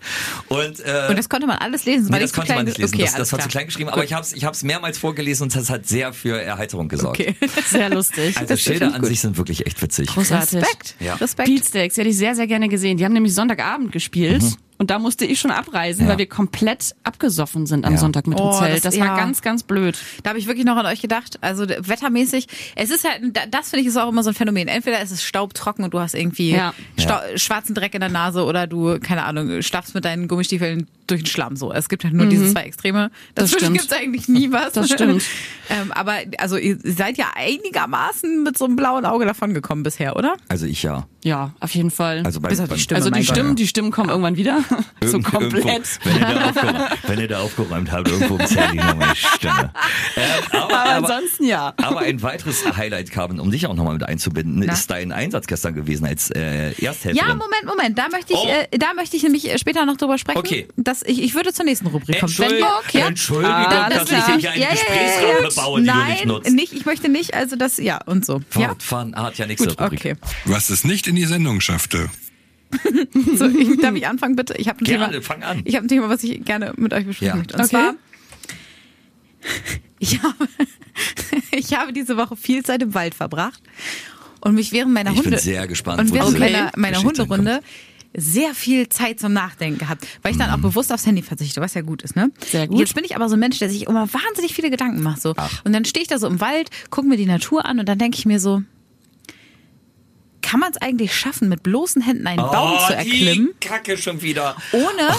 Und, äh, Und das konnte man alles lesen. Weil das konnte man nicht lesen. Okay, das, das war zu klein geschrieben, aber ich habe es ich hab's mehrmals vorgelesen und das hat sehr für Erheiterung gesorgt. Okay. Sehr lustig. Also Das Schilder an gut. sich sind wirklich echt witzig. Großartig. Respekt. Ja. Respekt. Beatsteaks, die hätte ich sehr, sehr gerne gesehen. Die haben nämlich Sonntagabend gespielt. Und da musste ich schon abreisen, Ja. weil wir komplett abgesoffen sind am Ja. Sonntag mit dem Oh, Zelt. das- Das, war ja. ganz, ganz blöd. Da habe ich wirklich noch an euch gedacht. Also wettermäßig, es ist halt, da- das finde ich ist auch immer so ein Phänomen. Entweder ist es staubtrocken und du hast irgendwie schwarzen Dreck in der Nase oder du, keine Ahnung, schlafst mit deinen Gummistiefeln durch den Schlamm. So, es gibt halt nur diese zwei Extreme. Das Dazwischen gibt es eigentlich nie was. Das stimmt. ähm, aber also ihr seid ja einigermaßen mit so einem blauen Auge davon gekommen bisher, oder? Also ich ja. Ja, auf jeden Fall. Also bei, Bis auf die Stimme, also die Gott. Stimmen, die Stimmen kommen irgendwann wieder. so Irgend- komplett. Irgendwo, wenn, ihr da aufgeräumt, wenn ihr da aufgeräumt habt, irgendwo im Zelt liegt noch meine Stimme. Ähm, aber, Aber ansonsten ja. aber ein weiteres Highlight, Carmen, um dich auch nochmal mit einzubinden, ist dein Einsatz gestern gewesen als äh, Ersthelferin. Ja, Moment, Moment. Da möchte ich, Oh. äh, da möchte ich nämlich äh, später noch drüber sprechen. Okay. Dass ich, ich würde zur nächsten Rubrik kommen. Entschuldigung, wir- ja? Entschuldigung Ah, dass das ich klar. dir hier einen Gesprächsraum bebaue, die Nein, du nicht nutzt. nicht. Ich möchte nicht, also das, ja, und so. Ja? Wout van Art, ja, nächste Gut, Rubrik. okay. Was es nicht in die Sendung schaffte. So, ich, darf ich anfangen, bitte? Ich habe ein Gerne, Thema. fang an. Ich habe ein Thema, was ich gerne mit euch besprechen Ja. möchte. Und Okay. zwar, ich habe, ich habe diese Woche viel Zeit im Wald verbracht und mich während meiner Ich bin Hunde sehr gespannt, und während diese meiner, meiner Hunderunde sehr viel Zeit zum Nachdenken gehabt, weil ich dann auch bewusst aufs Handy verzichte, was ja gut ist, ne? Sehr gut. Jetzt bin ich aber so ein Mensch, der sich immer wahnsinnig viele Gedanken macht, so. Ach. Und dann stehe ich da so im Wald, gucke mir die Natur an und dann denke ich mir so, kann man es eigentlich schaffen, mit bloßen Händen einen Baum oh, zu erklimmen, Die Kacke schon wieder. ohne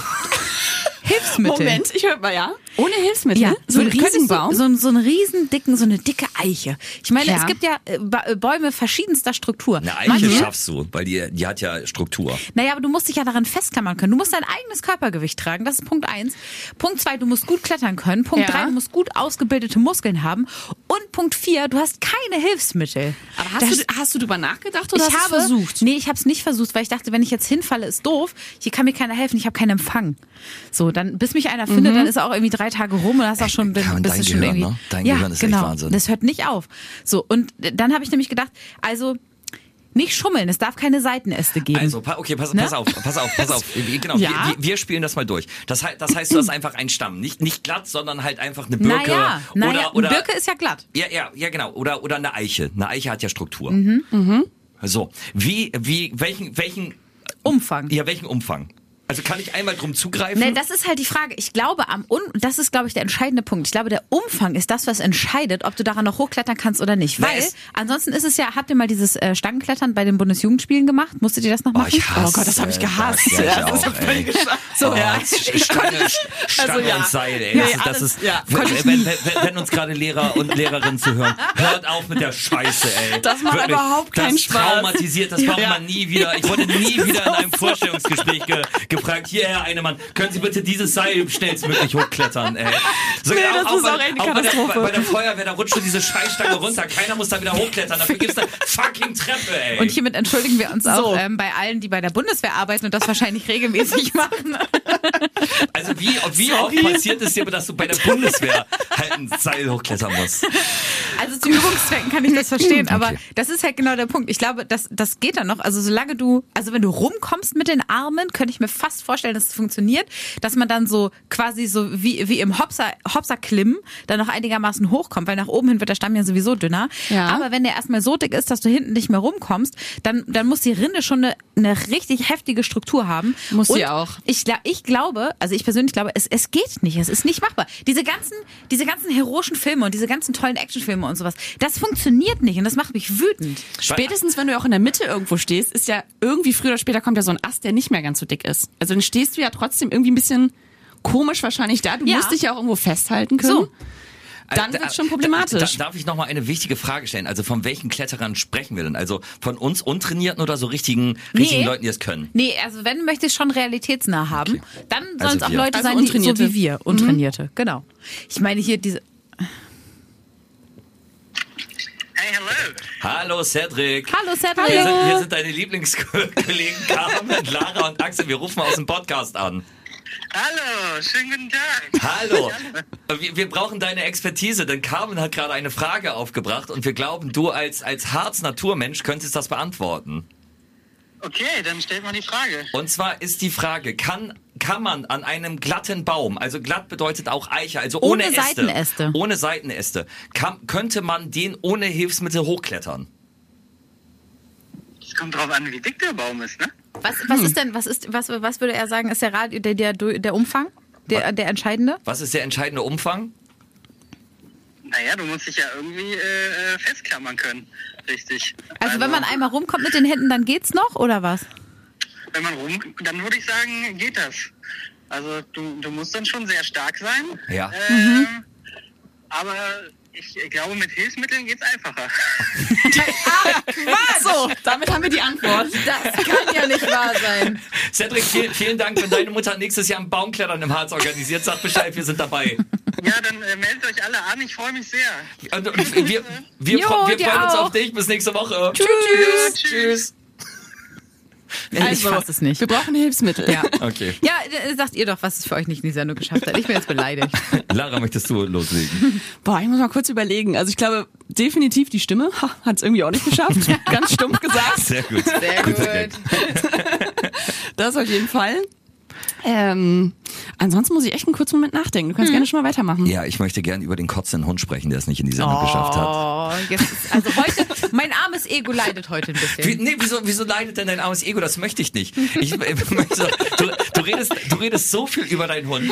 Hilfsmittel? Moment, ich höre mal, ja. Ohne Hilfsmittel? Ja, so ein könntest Riesenbaum? Du, so, ein- so einen riesen dicken, so eine dicke Eiche. Ich meine, Ja. es gibt ja äh, äh, Bäume verschiedenster Struktur. Eine Eiche Manche- schaffst du, weil die, die hat ja Struktur. Naja, aber du musst dich ja daran festklammern können. Du musst dein eigenes Körpergewicht tragen. Das ist Punkt eins. Punkt zwei, du musst gut klettern können. Punkt Ja. drei, du musst gut ausgebildete Muskeln haben. Und Punkt vier, du hast keine Hilfsmittel. Aber hast, Das- du, hast du drüber nachgedacht oder ich hast habe versucht? Nee, ich habe es nicht versucht, weil ich dachte, wenn ich jetzt hinfalle, ist doof. Hier kann mir keiner helfen. Ich habe keinen Empfang. So, dann bis mich einer findet, dann ist er auch irgendwie drei Tage rum und hast auch schon, Carmen, bist dein du schon Gehirn, irgendwie. ne? Dein ja, Gehirn ist echt genau. Wahnsinn. Das hört nicht auf. So und dann habe ich nämlich gedacht, also nicht schummeln. Es darf keine Seitenäste geben. Also, pa- okay, pass, Ne? pass auf, pass auf, pass auf. Wir- Genau, Ja. wir, wir, spielen das mal durch. Das, das heißt, du hast einfach einen Stamm. Nicht, nicht glatt, sondern halt einfach eine Birke. naja, naja, oder, oder, Birke ist ja glatt. Ja, ja, ja, genau. Oder, oder eine Eiche. Eine Eiche hat ja Struktur. Mhm. So. Wie, wie, welchen, welchen, Umfang. ja, welchen Umfang? Also kann ich einmal drum zugreifen? Nee, das ist halt die Frage. Ich glaube, am Un das ist, glaube ich, der entscheidende Punkt. Ich glaube, der Umfang ist das, was entscheidet, ob du daran noch hochklettern kannst oder nicht. Weil es- ansonsten ist es ja, habt ihr mal dieses äh, Stangenklettern bei den Bundesjugendspielen gemacht? Musstet ihr das noch Oh, machen? ich hasse Oh Gott, das hab ich gehasst. Das, ja, ich Ja, das auch, ey. So, oh, ja. Stange, Stange Also, ja. und Seil, ey. Nee, Das, ist- das alles- ist, ja, wenn, wenn, wenn, wenn uns gerade Lehrer und Lehrerinnen zuhören, hört auf mit der Scheiße, ey. Das macht Wirklich, überhaupt keinen das Spaß. traumatisiert, das Ja. man nie wieder. Ich wurde nie wieder in einem Vorstellungsgespräch ge gefragt, hier, Herr Einemann, können Sie bitte dieses Seil schnellstmöglich hochklettern, ey. So, Nee, das ist bei, auch eine auch bei der, Katastrophe. bei der Feuerwehr, da rutscht schon diese Scheißstange runter, keiner muss da wieder hochklettern, dafür gibt's eine fucking Treppe, ey. Und hiermit entschuldigen wir uns auch So. ähm, bei allen, die bei der Bundeswehr arbeiten und das wahrscheinlich regelmäßig machen. Also wie, wie oft passiert es dir, dass du bei der Bundeswehr halt ein Seil hochklettern musst? Also zu Übungszwecken kann ich das verstehen, aber Okay. das ist halt genau der Punkt. Ich glaube, das, das geht dann noch. Also solange du, also wenn du rumkommst mit den Armen, könnte ich mir fast vorstellen, dass es funktioniert, dass man dann so quasi so wie, wie im Hopser, Hopser Klimmen dann noch einigermaßen hochkommt, weil nach oben hin wird der Stamm ja sowieso dünner. Ja. Aber wenn der erstmal so dick ist, dass du hinten nicht mehr rumkommst, dann, dann muss die Rinde schon eine eine richtig heftige Struktur haben. Muss Und sie auch. Ich, ich glaube, also ich persönlich glaube, es, es geht nicht. Es ist nicht machbar. Diese ganzen, diese ganzen heroischen Filme und diese ganzen tollen Actionfilme und sowas, das funktioniert nicht und das macht mich wütend. Spätestens, wenn du auch in der Mitte irgendwo stehst, ist ja irgendwie früher oder später kommt ja so ein Ast, der nicht mehr ganz so dick ist. Also dann stehst du ja trotzdem irgendwie ein bisschen komisch wahrscheinlich da. Du Ja. musst dich ja auch irgendwo festhalten können. So. Dann Äh, wird's schon problematisch. Da, darf ich noch mal eine wichtige Frage stellen? Also von welchen Kletterern sprechen wir denn? Also von uns Untrainierten oder so richtigen, richtigen Nee. Leuten, die es können? Nee, also wenn möchte ich schon realitätsnah haben, dann sollen Also es auch wir. Leute Also sein, die, so wie wir, Untrainierte, genau. Ich meine hier diese, Hello. Hallo Cedric. Hallo Cedric. Wir sind, wir sind deine Lieblingskollegen Carmen, Lara und Axel. Wir rufen aus dem Podcast an. Hallo, schönen guten Tag. Hallo. Wir, wir brauchen deine Expertise, denn Carmen hat gerade eine Frage aufgebracht und wir glauben, du als, als Harz-Naturmensch könntest das beantworten. Okay, dann stellt mal die Frage. Und zwar ist die Frage, kann, kann man an einem glatten Baum, also glatt bedeutet auch Eiche, also ohne, Ohne Äste, Seitenäste. ohne Seitenäste, kann, könnte man den ohne Hilfsmittel hochklettern? Es kommt drauf an, wie dick der Baum ist, ne? Was, was ist denn, was ist, was, was würde er sagen, ist der Radio, der, der, der Umfang? Der, der entscheidende? Was ist der entscheidende Umfang? Naja, du musst dich ja irgendwie äh, äh, festklammern können. Richtig. Also wenn man einmal rumkommt mit den Händen, dann geht's noch, oder was? Wenn man rum, dann würde ich sagen, geht das. Also du, du musst dann schon sehr stark sein. Ja. Ähm, Aber ich glaube, mit Hilfsmitteln geht's einfacher. So, damit haben wir die Antwort. Das kann ja nicht wahr sein. Cedric, vielen, vielen Dank. Wenn deine Mutter nächstes Jahr ein Baumklettern im Harz organisiert, sag Bescheid, wir sind dabei. ja, dann äh, meldet euch alle an. Ich freue mich sehr. Und, und wir wir, Jo, wir freuen uns auch. auf dich. Bis nächste Woche. Tschüss. Tschüss. ich Also, fass es nicht. Wir brauchen Hilfsmittel. Ja. Okay. Ja, äh, sagt ihr doch, was es für euch nicht in die Sendung geschafft hat. Ich bin jetzt beleidigt. Lara, möchtest du loslegen? Boah, ich muss mal kurz überlegen. Also ich glaube, definitiv die Stimme hat es irgendwie auch nicht geschafft. Ganz stumpf gesagt. Sehr gut. Sehr gut. Das auf jeden Fall. Ähm, ansonsten muss ich echt einen kurzen Moment nachdenken. Du kannst gerne schon mal weitermachen. Ja, ich möchte gern über den kotzenden Hund sprechen, der es nicht in die Sendung geschafft hat. Oh, jetzt also heute, mein armes Ego leidet heute ein Wie, bisschen. nee, wieso, wieso leidet denn dein armes Ego? Das möchte ich nicht. Ich, äh, möchte, du, du, redest, du redest so viel über deinen Hund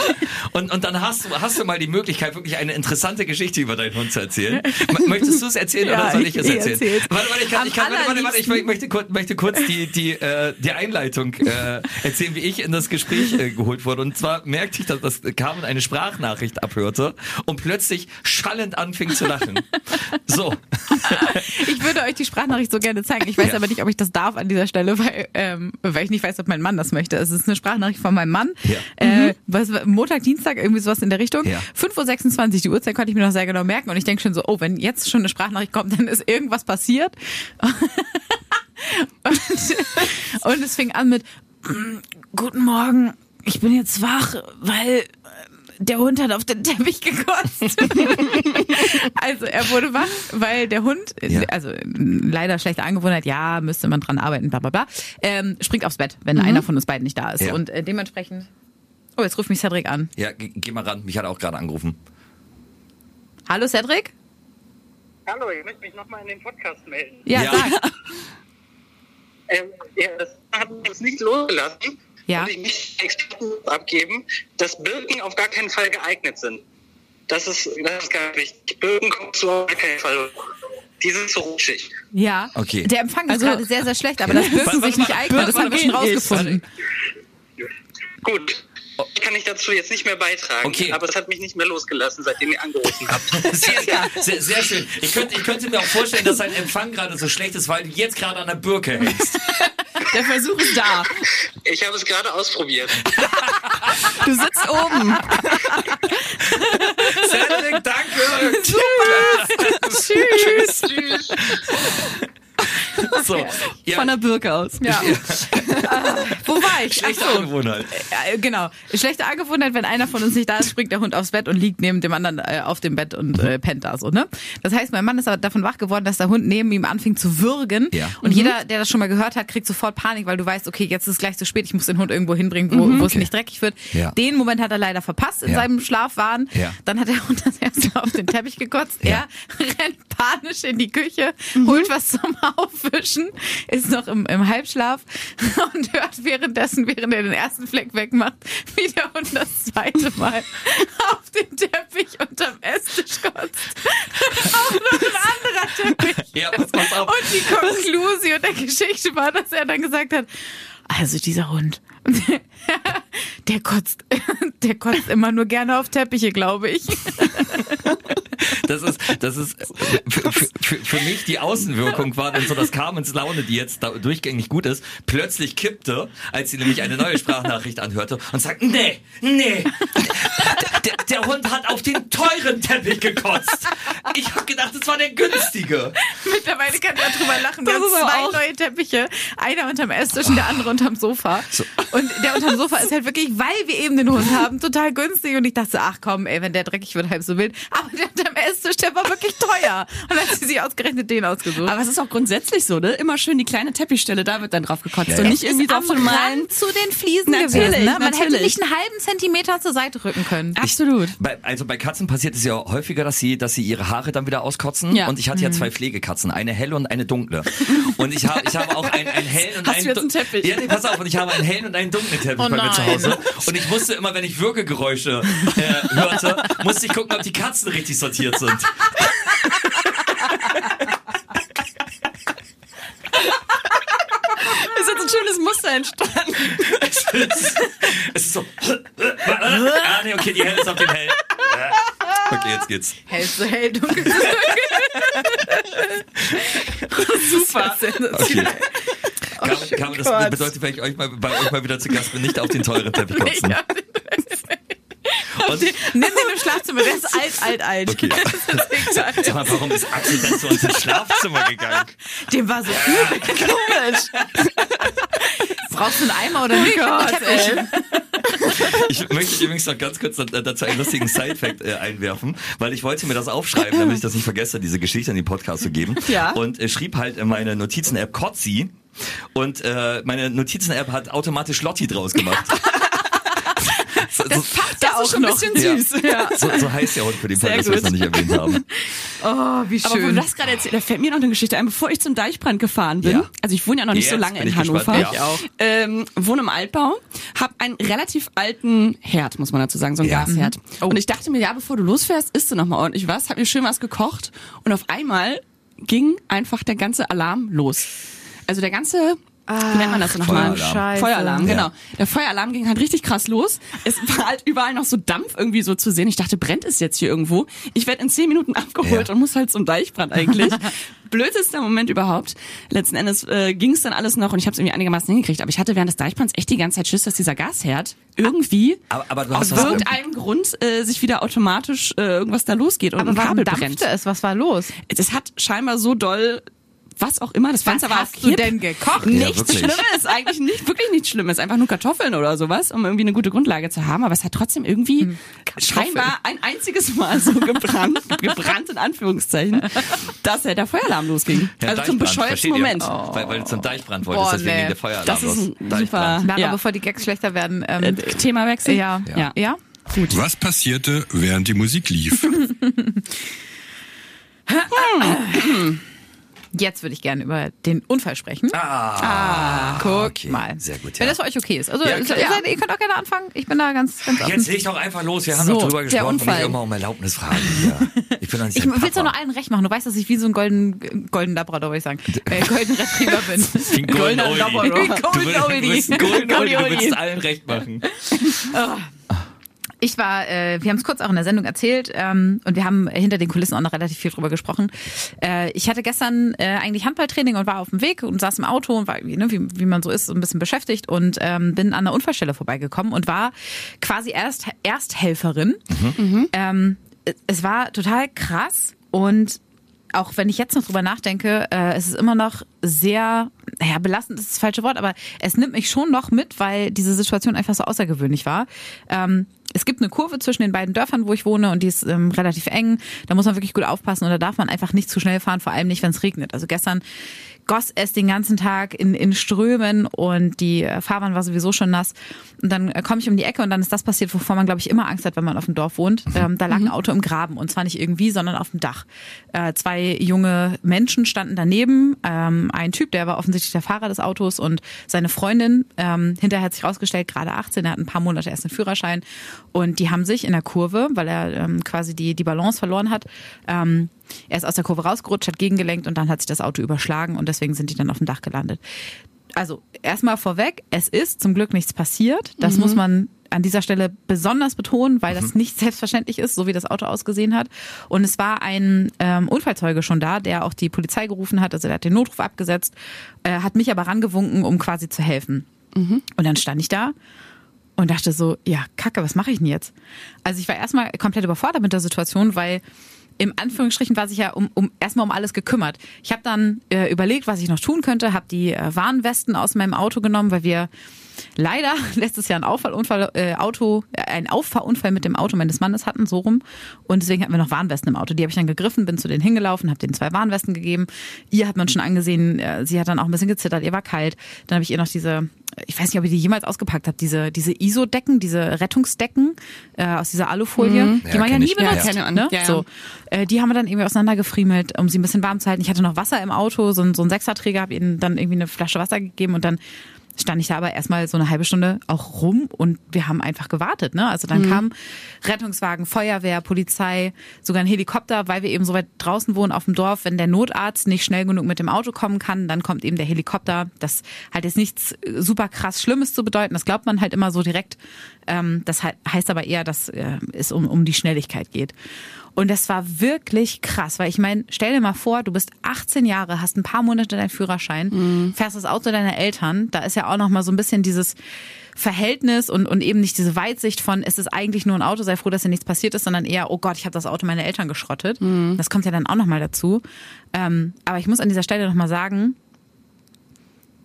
und, und dann hast du, hast du mal die Möglichkeit, wirklich eine interessante Geschichte über deinen Hund zu erzählen. Möchtest du es erzählen Ja, oder soll ich es erzählen? Warte, warte, ich, kann, ich, kann, warte, warte, warte, ich möchte, kurz, möchte kurz die, die, äh, die Einleitung äh, erzählen, wie ich in das Gespräch äh, geholt wurde. Und zwar merkte ich, dass, dass Carmen eine Sprachnachricht abhörte und plötzlich schallend anfing zu lachen. So. Ich würde euch die Sprachnachricht so gerne zeigen. Ich weiß Ja. aber nicht, ob ich das darf an dieser Stelle, weil, ähm, weil ich nicht weiß, ob mein Mann das möchte. Es ist eine Sprachnachricht von meinem Mann. Ja. Äh, was, Montag, Dienstag, irgendwie sowas in der Richtung. Ja. 5.26 Uhr, die Uhrzeit konnte ich mir noch sehr genau merken. Und ich denke schon so, oh, wenn jetzt schon eine Sprachnachricht kommt, dann ist irgendwas passiert. und, und es fing an mit, "Mm, guten Morgen, ich bin jetzt wach, weil äh, der Hund hat auf den Teppich gekotzt. also er wurde wach, weil der Hund, Ja. also äh, leider schlechte Angewohnheit, ja, müsste man dran arbeiten, bla bla bla, ähm, springt aufs Bett, wenn einer von uns beiden nicht da ist. Ja. Und äh, dementsprechend, oh, jetzt ruft mich Cedric an. Ja, ge- geh mal ran. Mich hat er auch gerade angerufen. Hallo Cedric? Hallo, ich möchte mich nochmal in den Podcast melden. Ja, Ja. sag. Ähm, ja, das hat uns nicht losgelassen. Ja. Und ich nicht Experten abgeben, dass Birken auf gar keinen Fall geeignet sind. Das ist, das ist ganz wichtig. Birken kommt zu auf gar keinen Fall hoch. Die sind zu rutschig. Ja. Okay. Der Empfang ist Also- gerade sehr, sehr schlecht, aber das Birken sich nicht eignet, das haben wir schon rausgefunden. Gut. Ich kann ich dazu jetzt nicht mehr beitragen. Okay. Aber es hat mich nicht mehr losgelassen, seitdem ihr angerufen habt. Sehr, sehr, sehr schön. Ich könnte, ich könnte mir auch vorstellen, dass dein Empfang gerade so schlecht ist, weil du jetzt gerade an der Birke hängst. Der Versuch ist da. Ich habe es gerade ausprobiert. Du sitzt oben. Cedric, danke. Tschüss. Tschüss. So, ja, Von der Birke aus. Ja. Wo war ich? Schlechte so. Angewohnheit. Ja, genau. Schlechte Angewohnheit, wenn einer von uns nicht da ist, springt der Hund aufs Bett und liegt neben dem anderen äh, auf dem Bett und äh, pennt da so, ne? Das heißt, mein Mann ist aber davon wach geworden, dass der Hund neben ihm anfing zu würgen. Ja. Und jeder, der das schon mal gehört hat, kriegt sofort Panik, weil du weißt, okay, jetzt ist es gleich zu spät, ich muss den Hund irgendwo hinbringen, wo, wo es Okay. nicht dreckig wird. Ja. Den Moment hat er leider verpasst in Ja. seinem Schlafwahn. Ja. Dann hat der Hund das erste Mal auf den Teppich gekotzt. Ja. Er rennt panisch in die Küche, holt was zum Aufwischen Menschen ist noch im, im Halbschlaf und hört währenddessen, während er den ersten Fleck wegmacht, wie der Hund das zweite Mal auf den Teppich unterm Esstisch kotzt. Auch noch ein anderer Teppich. Ja. Und die Konklusion der Geschichte war, dass er dann gesagt hat, also dieser Hund, der kotzt, der kotzt immer nur gerne auf Teppiche, glaube ich. Das ist, das ist für, für, für, mich die Außenwirkung war dann so, dass Carmens Laune, die jetzt da durchgängig gut ist, plötzlich kippte, als sie nämlich eine neue Sprachnachricht anhörte und sagte, nee, nee, der, der Hund hat auf den teuren Teppich gekotzt. Ich habe gedacht, es war der günstige. Mittlerweile kann er drüber lachen. Wir Das haben zwei auch- neue Teppiche. Einer unterm Esstisch und der andere unterm Sofa. Und der unterm Sofa ist halt wirklich, weil wir eben den Hund haben, total günstig. Und ich dachte, ach komm, ey, wenn der dreckig wird, halb so wild. Aber der unterm Esstisch, der war wirklich teuer. Und dann hat sie sich ausgerechnet den ausgesucht. Aber es ist auch grundsätzlich so, ne? Immer schön die kleine Teppichstelle, da wird dann drauf gekotzt. Ja, und nicht irgendwie so am auf so normalen. Rand zu den Fliesen Natürlich, gewesen. Ne? Man hätte natürlich. nicht einen halben Zentimeter zur Seite rücken können. Absolut. Bei, also bei Katzen passiert es ja häufiger, dass sie, dass sie ihre Haare dann wieder auskotzen. Ja. Und ich hatte ja zwei Pflegekatzen, eine helle und eine dunkle. Und ich habe, ich habe auch einen, einen hellen und Hast einen du jetzt einen dun- Teppich? Ja, nee, pass auf. Und ich habe einen hellen und einen dunklen Teppich Oh bei mir zu. Hause. Und ich musste immer, wenn ich Würgegeräusche äh, hörte, musste ich gucken, ob die Katzen richtig sortiert sind. Es ist jetzt ein schönes Muster entstanden. Es ist, es ist so. Ah, nee, okay, die helle ist auf den hellen. Okay, jetzt geht's. Hell zu hell, dunkel zu Super. dunkel. Kann, kann man das Gott. bedeutet, wenn ich euch mal, bei euch mal wieder zu Gast bin, nicht auf den teuren Teppich kotzen. Ja. Nimm den im Schlafzimmer, der ist alt, alt, alt. Okay. Sag mal, warum ist Axel denn zu uns ins Schlafzimmer gegangen? Dem war so komisch. Brauchst du einen Eimer oder nicht? Ey. Ich möchte übrigens noch ganz kurz dazu einen lustigen Side-Fact äh, einwerfen, weil ich wollte mir das aufschreiben, damit ich das nicht vergesse, diese Geschichte in den Podcast zu geben. Ja. Und äh, schrieb halt in meine Notizen-App Kotzi. Und äh, meine Notizen-App hat automatisch Lotti draus gemacht. So, so, Das ist schon ein bisschen Ja. süß. Ja. so, so heißt der Hund für den Fall, dass wir es noch nicht erwähnt haben. Oh, wie Aber wo du schön. das gerade erzählt, da fällt mir noch eine Geschichte ein, bevor ich zum Deichbrand gefahren bin. Ja. Also ich wohne ja noch nicht so Jetzt lange bin in. Hannover. Ja. Ich auch. Ähm, wohne im Altbau, habe einen relativ alten Herd, muss man dazu sagen, so einen Ja. Gasherd. Oh. Und ich dachte mir, ja, bevor du losfährst, isst du noch mal ordentlich was, hab mir schön was gekocht und auf einmal ging einfach der ganze Alarm los. Also der ganze wie nennt man das nochmal? Feueralarm. Feueralarm, genau. Ja. Der Feueralarm ging halt richtig krass los. Es war halt überall noch so Dampf irgendwie so zu sehen. Ich dachte, brennt es jetzt hier irgendwo? Ich werde in zehn Minuten abgeholt Ja. und muss halt zum Deichbrand eigentlich. Blödester Moment überhaupt. Letzten Endes äh, ging es dann alles noch und ich habe es irgendwie einigermaßen hingekriegt. Aber ich hatte während des Deichbrands echt die ganze Zeit Schiss, dass dieser Gasherd irgendwie Aber, aber aus irgendeinem Grund äh, sich wieder automatisch äh, irgendwas da losgeht und Aber ein warum Kabel dampfte brennt. es? Was war los? Es hat scheinbar so doll was auch immer, das Fenster war hast du denn gekocht? Ja, Nichts wirklich. Schlimmes, eigentlich nicht, wirklich nichts Schlimmes. Einfach nur Kartoffeln oder sowas, um irgendwie eine gute Grundlage zu haben. Aber es hat trotzdem irgendwie Hm, scheinbar ein einziges Mal so gebrannt, gebrannt in Anführungszeichen, dass ja der Feueralarm losging. Ja, also zum bescheuerten? Moment. Weil, weil du zum Deichbrand wolltest, Boah, deswegen nee. der Feueralarm Das ist los. ein Deichbrand. super Lara, Ja. bevor die Gags schlechter werden. Ähm, Äh, Themawechsel? ja. ja. ja. Was passierte, während die Musik lief? Jetzt würde ich gerne über den Unfall sprechen. Ah, Guck okay. mal. Sehr gut, Wenn ja. das für euch okay ist. Also Ja, ihr, klar. seid- ihr könnt auch gerne anfangen. Ich bin da ganz, ganz offen. Jetzt leg doch einfach los. Wir haben So, doch drüber gesprochen ich immer um Erlaubnis fragen hier. Ich bin doch nicht Ich will es noch allen recht machen. Du weißt, dass ich wie so ein golden, golden Labrador, würde ich sagen. Äh, golden Retriever bin. Wie ein Golden. Labrador. Du Golden du Oldie. Du Golden willst Oldie. allen recht machen. Ich war, äh, wir haben es kurz auch in der Sendung erzählt ähm, und wir haben hinter den Kulissen auch noch relativ viel drüber gesprochen. Äh, ich hatte gestern äh, eigentlich Handballtraining und war auf dem Weg und saß im Auto und war irgendwie, ne, wie, wie man so ist, so ein bisschen beschäftigt und ähm, bin an der Unfallstelle vorbeigekommen und war quasi erst Ersthelferin. Ähm, es war total krass und auch wenn ich jetzt noch drüber nachdenke, äh, es ist immer noch sehr, naja, belastend ist das falsche Wort, aber es nimmt mich schon noch mit, weil diese Situation einfach so außergewöhnlich war. Ähm, es gibt eine Kurve zwischen den beiden Dörfern, wo ich wohne und die ist ähm, relativ eng. Da muss man wirklich gut aufpassen und da darf man einfach nicht zu schnell fahren, vor allem nicht, wenn es regnet. Also gestern goss es den ganzen Tag in, in Strömen und die Fahrbahn war sowieso schon nass. Und dann äh, komme ich um die Ecke und dann ist das passiert, wovor man, glaube ich, immer Angst hat, wenn man auf dem Dorf wohnt. Ähm, da lag ein Auto im Graben und zwar nicht irgendwie, sondern auf dem Dach. Äh, zwei junge Menschen standen daneben. Ähm, ein Typ, der war offensichtlich der Fahrer des Autos und seine Freundin, ähm, hinterher hat sich rausgestellt, gerade 18, er hat ein paar Monate erst den Führerschein und die haben sich in der Kurve, weil er ähm, quasi die, die Balance verloren hat, ähm, er ist aus der Kurve rausgerutscht, hat gegengelenkt und dann hat sich das Auto überschlagen und deswegen sind die dann auf dem Dach gelandet. Also erstmal vorweg, es ist zum Glück nichts passiert. Das muss man an dieser Stelle besonders betonen, weil das nicht selbstverständlich ist, so wie das Auto ausgesehen hat. Und es war ein ähm, Unfallzeuge schon da, der auch die Polizei gerufen hat, also der hat den Notruf abgesetzt, äh, hat mich aber rangewunken, um quasi zu helfen. Und dann stand ich da und dachte so, ja, kacke, was mache ich denn jetzt? Also ich war erstmal komplett überfordert mit der Situation, weil im Anführungsstrichen war sich ja um, um erstmal um alles gekümmert. Ich habe dann äh, überlegt, was ich noch tun könnte, habe die äh, Warnwesten aus meinem Auto genommen, weil wir leider letztes Jahr einen Auffallunfall, äh, Auto, äh, einen Auffahrunfall mit dem Auto meines Mannes hatten, so rum. Und deswegen hatten wir noch Warnwesten im Auto. Die habe ich dann gegriffen, bin zu denen hingelaufen, habe denen zwei Warnwesten gegeben. Ihr hat man schon angesehen, äh, sie hat dann auch ein bisschen gezittert, ihr war kalt. Dann habe ich ihr noch diese, ich weiß nicht, ob ihr die jemals ausgepackt habt, diese, diese ISO-Decken, diese Rettungsdecken äh, aus dieser Alufolie, die Ja, man ja nie ich. Benutzt. ne? Ja, ja. So. Äh, die haben wir dann irgendwie auseinandergefriemelt, um sie ein bisschen warm zu halten. Ich hatte noch Wasser im Auto, so ein, so ein Sechserträger, habe ihnen dann irgendwie eine Flasche Wasser gegeben und dann stand ich da aber erstmal so eine halbe Stunde auch rum und wir haben einfach gewartet. Ne? Also dann kam Rettungswagen, Feuerwehr, Polizei, sogar ein Helikopter, weil wir eben so weit draußen wohnen auf dem Dorf. Wenn der Notarzt nicht schnell genug mit dem Auto kommen kann, dann kommt eben der Helikopter. Das hat jetzt nichts äh, super krass Schlimmes zu bedeuten. Das glaubt man halt immer so direkt. Ähm, das he- heißt aber eher, dass äh, es um, um die Schnelligkeit geht. Und das war wirklich krass, weil ich meine, stell dir mal vor, du bist 18 Jahre, hast ein paar Monate deinen Führerschein, fährst das Auto deiner Eltern, da ist ja auch noch mal so ein bisschen dieses Verhältnis und, und eben nicht diese Weitsicht von, es ist eigentlich nur ein Auto, sei froh, dass dir nichts passiert ist, sondern eher, oh Gott, ich habe das Auto meiner Eltern geschrottet. Das kommt ja dann auch noch mal dazu. Ähm, aber ich muss an dieser Stelle noch mal sagen,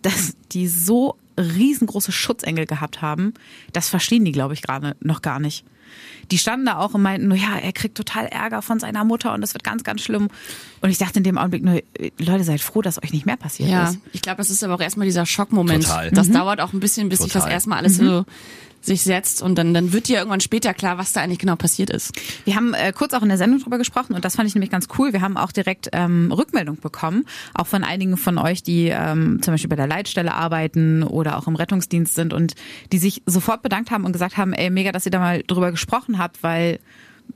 dass die so riesengroße Schutzengel gehabt haben, das verstehen die, glaube ich, gerade noch gar nicht. Die standen da auch und meinten nur, ja, er kriegt total Ärger von seiner Mutter und das wird ganz, ganz schlimm. Und ich dachte in dem Augenblick nur, Leute, seid froh, dass euch nicht mehr passiert Ja, ist. ich glaube, das ist aber auch erstmal dieser Schockmoment. Total. Das dauert auch ein bisschen, bis sich das Total. erstmal alles so sich setzt und dann, dann wird dir irgendwann später klar, was da eigentlich genau passiert ist. Wir haben äh, kurz auch in der Sendung drüber gesprochen und das fand ich nämlich ganz cool. Wir haben auch direkt ähm, Rückmeldung bekommen, auch von einigen von euch, die ähm, zum Beispiel bei der Leitstelle arbeiten oder auch im Rettungsdienst sind und die sich sofort bedankt haben und gesagt haben, ey, mega, dass ihr da mal drüber gesprochen habt, weil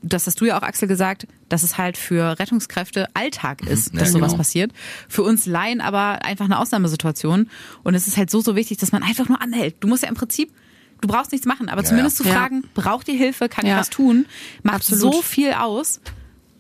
das hast du ja auch, Axel, gesagt, dass es halt für Rettungskräfte Alltag ist, Ja, dass sowas genau. passiert. Für uns Laien aber einfach eine Ausnahmesituation. Und es ist halt so, so wichtig, dass man einfach nur anhält. Du musst ja im Prinzip, du brauchst nichts machen, aber Ja, zumindest ja. zu Ja. fragen, braucht ihr Hilfe, kann ich was tun, macht Absolut. so viel aus.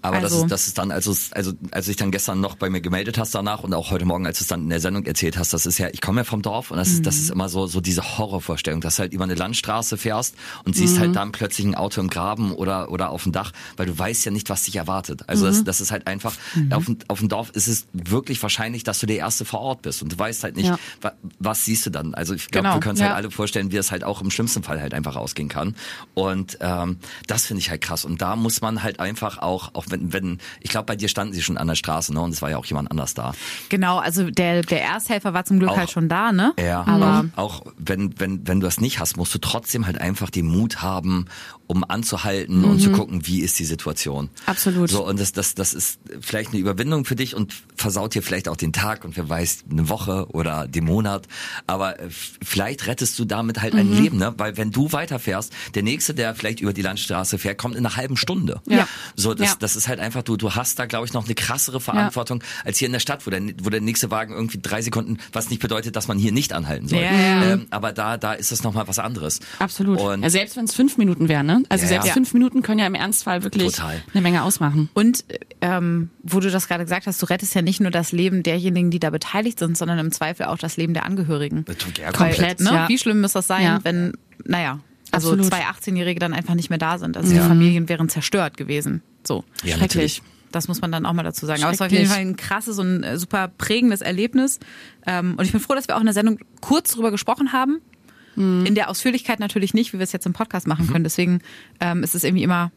Aber das, Also- ist, das ist dann, also, also als du dich dann gestern noch bei mir gemeldet hast danach und auch heute Morgen, als du es dann in der Sendung erzählt hast, das ist ja, ich komme ja vom Dorf und das ist, das ist immer so, so diese Horrorvorstellung, dass du halt über eine Landstraße fährst und siehst halt dann plötzlich ein Auto im Graben oder, oder auf dem Dach, weil du weißt ja nicht, was dich erwartet. Also das, das ist halt einfach, auf, dem, auf dem Dorf ist es wirklich wahrscheinlich, dass du der Erste vor Ort bist und du weißt halt nicht, Ja. wa, was siehst du dann. Also ich glaube, Genau, wir können uns ja. halt alle vorstellen, wie es halt auch im schlimmsten Fall halt einfach ausgehen kann. Und ähm, das finde ich halt krass. Und da muss man halt einfach auch, auch wenn, wenn, ich glaube, bei dir standen sie schon an der Straße, ne? Und es war ja auch jemand anders da. Genau, also der, der Ersthelfer war zum Glück Auch- halt schon da, ne? Ja, Aber auch, auch wenn, wenn, wenn du das nicht hast, musst du trotzdem halt einfach den Mut haben, um anzuhalten und zu gucken, wie ist die Situation. Absolut. So, und das, das, das ist vielleicht eine Überwindung für dich und versaut dir vielleicht auch den Tag und wer weiß, eine Woche oder den Monat. Aber äh, vielleicht rettest du damit halt ein Leben, ne? Weil wenn du weiterfährst, der nächste, der vielleicht über die Landstraße fährt, kommt in einer halben Stunde. Ja. So, das, Ja. das ist halt einfach, du, du hast da, glaube ich, noch eine krassere Verantwortung als hier in der Stadt, wo der, wo der nächste Wagen irgendwie drei Sekunden, was nicht bedeutet, dass man hier nicht anhalten soll. Ja, ja. Ähm, aber da, da ist es nochmal was anderes. Absolut. Und ja, selbst wenn es fünf Minuten wären, ne? Also Ja, selbst ja. fünf Minuten können ja im Ernstfall wirklich Total. eine Menge ausmachen. Und ähm, wo du das gerade gesagt hast, du rettest ja nicht nur das Leben derjenigen, die da beteiligt sind, sondern im Zweifel auch das Leben der Angehörigen. Ja, Komplett. Ne? ja. Wie schlimm muss das sein, Ja. wenn, naja, also Absolut. zwei 18-Jährige dann einfach nicht mehr da sind. Also Ja. die Familien wären zerstört gewesen. So. Ja, Schrecklich. natürlich. Das muss man dann auch mal dazu sagen. Aber es war auf jeden Fall ein krasses und äh, super prägendes Erlebnis. Ähm, und ich bin froh, dass wir auch in der Sendung kurz drüber gesprochen haben. In der Ausführlichkeit natürlich nicht, wie wir es jetzt im Podcast machen können. Deswegen ähm, ist es irgendwie immer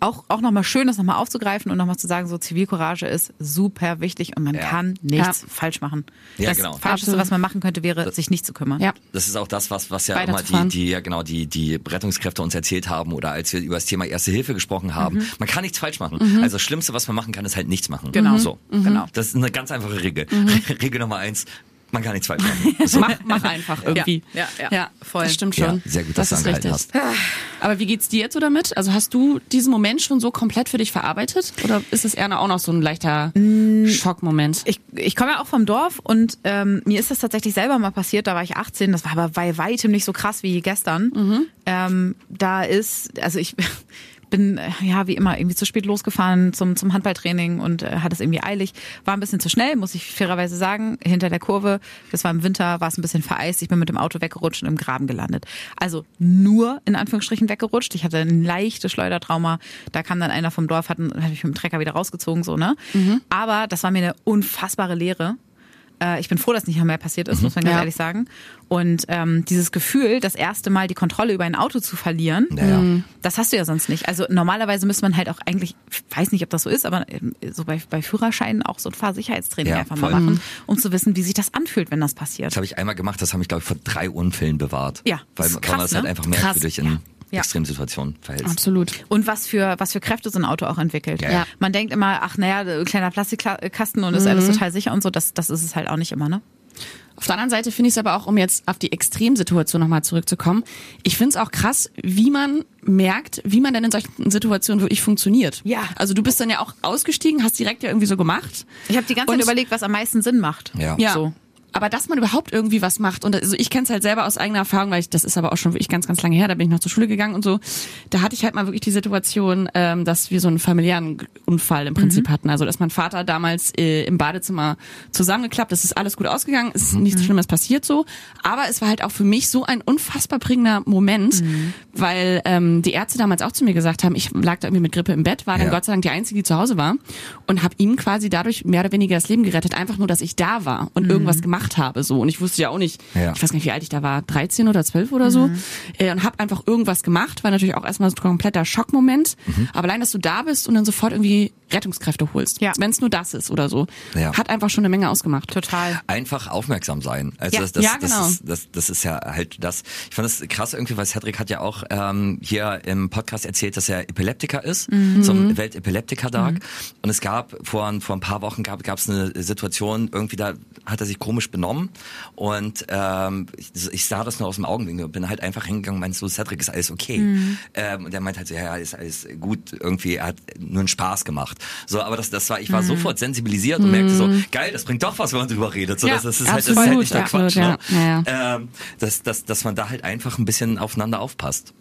auch, auch nochmal schön, das nochmal aufzugreifen und nochmal zu sagen, so Zivilcourage ist super wichtig und man Ja. kann nichts Ja. falsch machen. Ja, das genau. Falscheste, Absolut. was man machen könnte, wäre, sich nicht zu kümmern. Ja. Das ist auch das, was, was ja immer die, die, ja genau, die, die Rettungskräfte uns erzählt haben oder als wir über das Thema Erste Hilfe gesprochen haben. Man kann nichts falsch machen. Also das Schlimmste, was man machen kann, ist halt nichts machen. Genau. So. Genau. Das ist eine ganz einfache Regel. Regel Nummer eins, man kann nichts falsch machen. So. Mach, mach einfach irgendwie. Ja, ja, ja. Voll. Das stimmt Ja, schon. sehr gut, dass das du ist angehalten richtig. Aber wie geht's dir jetzt so damit? Also hast du diesen Moment schon so komplett für dich verarbeitet? Oder ist es eher auch noch so ein leichter Schockmoment? Ich, ich komme ja auch vom Dorf und ähm, mir ist das tatsächlich selber mal passiert, da war ich 18, das war aber bei weitem nicht so krass wie gestern. Ähm, da ist, also ich bin äh, ja wie immer irgendwie zu spät losgefahren zum, zum Handballtraining und äh, hatte es irgendwie eilig. War ein bisschen zu schnell, muss ich fairerweise sagen, hinter der Kurve. Das war im Winter, war es ein bisschen vereist. Ich bin mit dem Auto weggerutscht und im Graben gelandet. Also nur in Anführungsstrichen weggerutscht. Ich hatte ein leichtes Schleudertrauma. Da kam dann einer vom Dorf, hat, hat mich mit dem Trecker wieder rausgezogen, so, ne? Aber das war mir eine unfassbare Lehre. Äh, ich bin froh, dass nicht noch mehr passiert ist, muss man ganz Ja. ehrlich sagen. Und ähm, dieses Gefühl, das erste Mal die Kontrolle über ein Auto zu verlieren, Naja. das hast du ja sonst nicht. Also normalerweise müsste man halt auch eigentlich, ich weiß nicht, ob das so ist, aber ähm, so bei, bei Führerscheinen auch so ein Fahrsicherheitstraining Ja, einfach voll. mal machen, um zu wissen, wie sich das anfühlt, wenn das passiert. Das habe ich einmal gemacht, das habe ich, glaube ich, vor drei Unfällen bewahrt. Ja, weil, das ist weil krass, man es halt ne? einfach Krass, merkwürdig in Ja. Extremsituationen verhält. Absolut. Und was für, was für Kräfte so ein Auto auch entwickelt. Ja, ja. Man denkt immer, ach naja, kleiner Plastikkasten und ist alles total sicher und so. Das, das ist es halt auch nicht immer, ne? Auf der anderen Seite finde ich es aber auch, um jetzt auf die Extremsituation nochmal zurückzukommen, ich finde es auch krass, wie man merkt, wie man denn in solchen Situationen wirklich funktioniert. Ja. Also du bist dann ja auch ausgestiegen, hast direkt ja irgendwie so gemacht. Ich habe die ganze Zeit überlegt, was am meisten Sinn macht. Ja. Ja. So. Aber dass man überhaupt irgendwie was macht und also ich kenne es halt selber aus eigener Erfahrung, weil ich das ist aber auch schon wirklich ganz ganz lange her, da bin ich noch zur Schule gegangen und so. Da hatte ich halt mal wirklich die Situation, ähm, dass wir so einen familiären Unfall im Prinzip hatten, also dass mein Vater damals äh, im Badezimmer zusammengeklappt, ist, ist alles gut ausgegangen, es ist nichts Schlimmes passiert so, aber es war halt auch für mich so ein unfassbar prägender Moment, weil ähm, die Ärzte damals auch zu mir gesagt haben, ich lag da irgendwie mit Grippe im Bett, war dann Ja. Gott sei Dank die einzige, die zu Hause war und habe ihm quasi dadurch mehr oder weniger das Leben gerettet, einfach nur, dass ich da war und irgendwas gemacht habe so und ich wusste ja auch nicht, Ja. ich weiß gar nicht, wie alt ich da war, 13 oder 12 oder so äh, und habe einfach irgendwas gemacht, war natürlich auch erstmal so ein kompletter Schockmoment, aber allein, dass du da bist und dann sofort irgendwie Rettungskräfte holst, Ja. wenn es nur das ist oder so, Ja. hat einfach schon eine Menge ausgemacht. Total. einfach aufmerksam sein. Also Ja. das, das, Ja, genau. das, ist, das, das ist ja halt das. Ich fand das krass irgendwie, weil Cedric hat ja auch ähm, hier im Podcast erzählt, dass er Epileptiker ist, Mhm. zum Welt-Epileptiker-Tag. Und es gab vor, ein- vor ein paar Wochen gab es eine Situation, irgendwie da hat er sich komisch benommen und ähm, ich, ich sah das nur aus dem Augenwinkel und bin halt einfach hingegangen und meinte so, Cedric, ist alles okay? Mhm. Ähm, und er meint halt so, ja, ja, ist alles gut, irgendwie, er hat nur einen Spaß gemacht. So, aber das, das war, ich war Mhm. sofort sensibilisiert und merkte so, geil, das bringt doch was, wenn man drüber redet. So, Ja, das, das ist halt, das ist absolut, halt nicht der absolut, Quatsch. Ne? ja, ja, Ähm, dass, dass, dass man da halt einfach ein bisschen aufeinander aufpasst.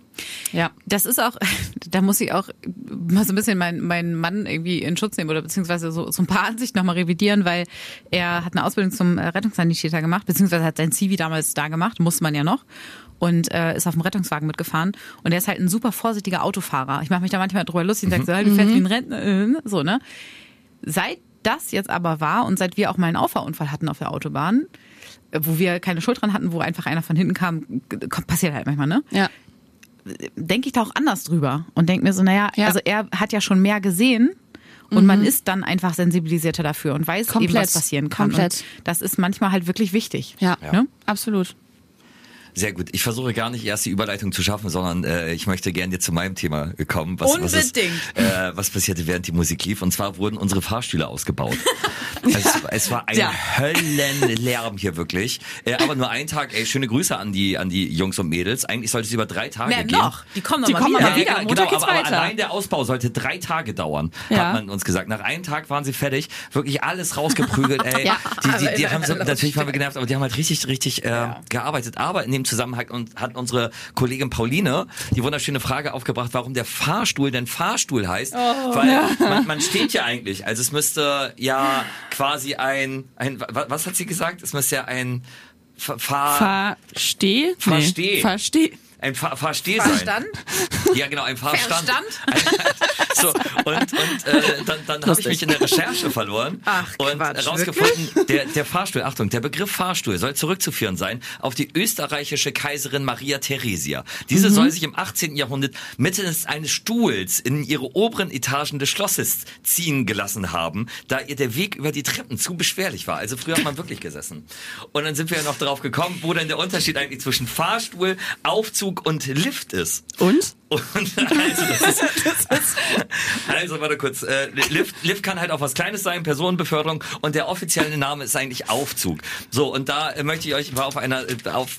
Ja. Das ist auch, da muss ich auch mal so ein bisschen meinen meinen Mann irgendwie in Schutz nehmen oder beziehungsweise so, so ein paar Ansichten nochmal revidieren, weil er hat eine Ausbildung zum äh, Rettungssanitäter gemacht, beziehungsweise hat sein Zivi damals da gemacht, musste man ja noch. Und äh, ist auf dem Rettungswagen mitgefahren. Und er ist halt ein super vorsichtiger Autofahrer. Ich mache mich da manchmal drüber lustig und sage so, hey, du fährst wie ein Rentner. äh, So, ne? Seit das jetzt aber war und seit wir auch mal einen Auffahrunfall hatten auf der Autobahn, äh, wo wir keine Schuld dran hatten, wo einfach einer von hinten kam, passiert halt manchmal, ne? Ja. Denke ich da auch anders drüber und denke mir so, naja, Ja. also er hat ja schon mehr gesehen und man ist dann einfach sensibilisierter dafür und weiß eben, Komplett. was passieren kann. Komplett. Und das ist manchmal halt wirklich wichtig. Ja, Ne? absolut. Sehr gut. Ich versuche gar nicht erst die Überleitung zu schaffen, sondern äh, ich möchte gerne jetzt zu meinem Thema kommen. Was, Was, ist, Unbedingt. äh, was passierte, während die Musik lief? Und zwar wurden unsere Fahrstühle ausgebaut. es, es war ein Ja. Höllenlärm hier wirklich. Äh, aber nur ein Tag. Ey, schöne Grüße an die an die Jungs und Mädels. Eigentlich sollte es über drei Tage Mehr gehen. noch. Die kommen noch Die mal kommen wieder. aber wieder. Ja, genau, aber, aber allein der Ausbau sollte drei Tage dauern, Ja. hat man uns gesagt. Nach einem Tag waren sie fertig, wirklich alles rausgeprügelt, ey. Ja. Die, die, die Aber haben so, natürlich waren wir genervt, aber die haben halt richtig, richtig äh, gearbeitet. Aber in dem Zusammenhang und hat unsere Kollegin Pauline die wunderschöne Frage aufgebracht, warum der Fahrstuhl denn Fahrstuhl heißt. Weil man, man steht ja eigentlich, also es müsste ja quasi ein, ein wa- was hat sie gesagt? Es müsste ja ein Fa- Fahr Versteh? Versteh. Versteh. Ein Fahr Fahrsteh sein. Verstand? Ja, genau, ein Fahrstand. Verstand? so, und und äh, dann, dann habe ich mich in der Recherche verloren Ach, und Quatsch, herausgefunden, der, der Fahrstuhl, Achtung, der Begriff Fahrstuhl soll zurückzuführen sein auf die österreichische Kaiserin Maria Theresia. Diese Mhm. soll sich im 18. Jahrhundert mittels eines Stuhls in ihre oberen Etagen des Schlosses ziehen gelassen haben, da ihr der Weg über die Treppen zu beschwerlich war. Also früher hat man wirklich gesessen. Und dann sind wir ja noch drauf gekommen, wo denn der Unterschied eigentlich zwischen Fahrstuhl, Aufzug und Lift ist. Und? Und also, das ist, also warte kurz. Äh, Lift, Lift kann halt auch was Kleines sein, Personenbeförderung und der offizielle Name ist eigentlich Aufzug. So und da äh, möchte ich euch ich war auf einer äh, auf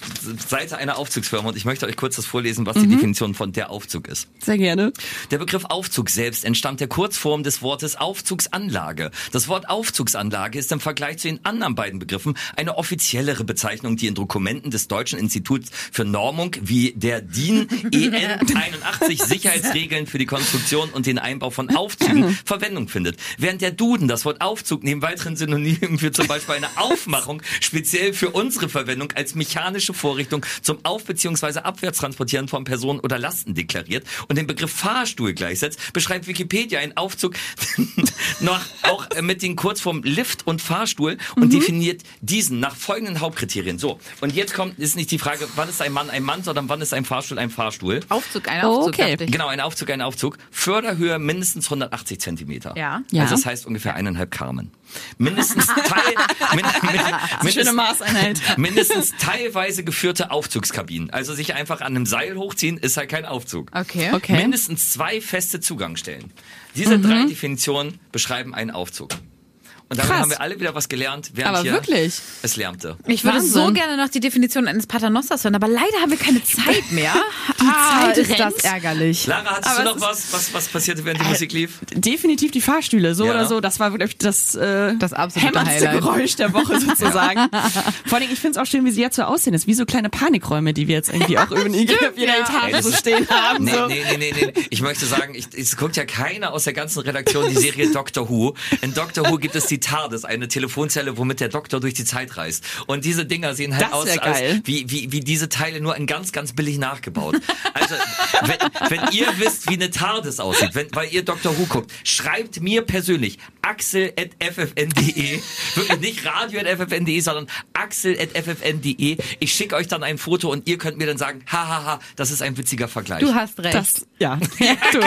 Seite einer Aufzugsfirma und ich möchte euch kurz das vorlesen, was die Definition von der Aufzug ist. Sehr gerne. Der Begriff Aufzug selbst entstammt der Kurzform des Wortes Aufzugsanlage. Das Wort Aufzugsanlage ist im Vergleich zu den anderen beiden Begriffen eine offiziellere Bezeichnung, die in Dokumenten des Deutschen Instituts für Normung wie der DIN EN 81 Sicherheitsregeln für die Konstruktion und den Einbau von Aufzügen Verwendung findet. Während der Duden das Wort Aufzug neben weiteren Synonymen für zum Beispiel eine Aufmachung speziell für unsere Verwendung als mechanische Vorrichtung zum Auf- bzw. Abwärtstransportieren von Personen oder Lasten deklariert und den Begriff Fahrstuhl gleichsetzt, beschreibt Wikipedia einen Aufzug noch auch mit den Kurzformen Lift und Fahrstuhl und definiert diesen nach folgenden Hauptkriterien. So, und jetzt kommt, ist nicht die Frage, wann ist ein Mann ein Mann, sondern wann ist ein Fahrstuhl ein Fahrstuhl. Aufzug, ein Aufzug. Okay. dachte ich. Genau, ein Aufzug, ein Aufzug. Förderhöhe mindestens 180 Zentimeter. Ja. Ja. Also das heißt ungefähr eineinhalb Carmen. Mindestens Teil, min, min, Schöne mindestens, Maßeinheit. mindestens teilweise geführte Aufzugskabinen. Also sich einfach an einem Seil hochziehen, ist halt kein Aufzug. Okay. Okay. Mindestens zwei feste Zugangsstellen. Diese drei Definitionen beschreiben einen Aufzug. Und damit Krass. haben wir alle wieder was gelernt, während Aber hier wirklich? es lärmte. Ich würde Wahnsinn. so gerne noch die Definition eines Paternosters hören, aber leider haben wir keine Zeit mehr. Die Zeit ist rennt. das ärgerlich. Lara, hattest Aber du noch was, was, was passierte, während die Musik lief? Definitiv die Fahrstühle, so Ja. oder so. Das war wirklich das, äh, Das absolute hämmerndste Highlight. Geräusch der Woche sozusagen. Vor allem, ich finde es auch schön, wie sie jetzt so aussehen. Das ist wie so kleine Panikräume, die wir jetzt irgendwie auch über jeder ja. Etage das so stehen haben. Nee, so. nee, nee, nee, nee. Ich möchte sagen, ich, es guckt ja keiner aus der ganzen Redaktion die Serie Doctor Who. In Doctor Who gibt es die TARDIS, eine Telefonzelle, womit der Doktor durch die Zeit reist. Und diese Dinger sehen halt Das aus, als wie, wie, wie diese Teile nur in ganz, ganz billig nachgebaut. Also, wenn, wenn ihr wisst, wie eine TARDIS aussieht, wenn, weil ihr Doctor Who guckt, schreibt mir persönlich axel.ffn.de, wirklich nicht radio.ffn.de, sondern axel.ffn.de. Ich schicke euch dann ein Foto und ihr könnt mir dann sagen, hahaha, das ist ein witziger Vergleich. Du hast recht. Das, ja. du.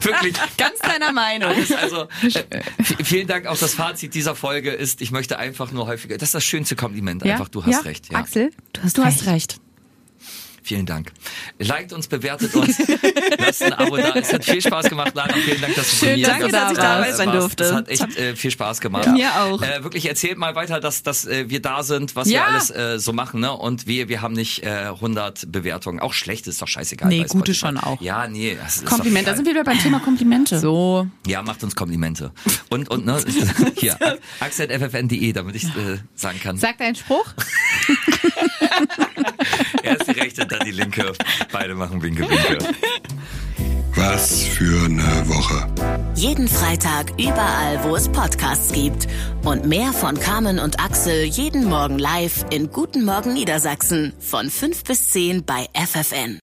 Wirklich. Ganz deiner Meinung. Ist also, äh, vielen Dank. Auch das Fazit dieser Folge ist, ich möchte einfach nur häufiger, das ist das schönste Kompliment ja? einfach, du hast ja? recht. Ja. Axel, du hast Du recht. hast recht. Vielen Dank. Liked uns, bewertet uns, lasst ein Abo da. Es hat viel Spaß gemacht, Lara. Vielen Dank, dass du Schön, hier danke, dass ich dabei sein durfte. Es hat echt äh, viel Spaß gemacht. Mir auch. Äh, wirklich erzählt mal weiter, dass, dass äh, wir da sind, was Ja. wir alles äh, so machen. Ne? Und wir, wir haben nicht äh, 100 Bewertungen. Auch schlecht ist doch scheißegal. Nee, bei gute Spotify. schon auch. Ja, nee. Kompliment, da sind wir wieder beim Thema Komplimente. So. Ja, macht uns Komplimente. Und, und, ne, hier, axel.ffn.de, damit ich äh, sagen kann. Sag deinen Spruch. Rechte, dann die linke. Beide machen Winke, Winke. Was für eine Woche. Jeden Freitag überall, wo es Podcasts gibt. Und mehr von Carmen und Axel jeden Morgen live in Guten Morgen Niedersachsen von 5 bis 10 bei FFN.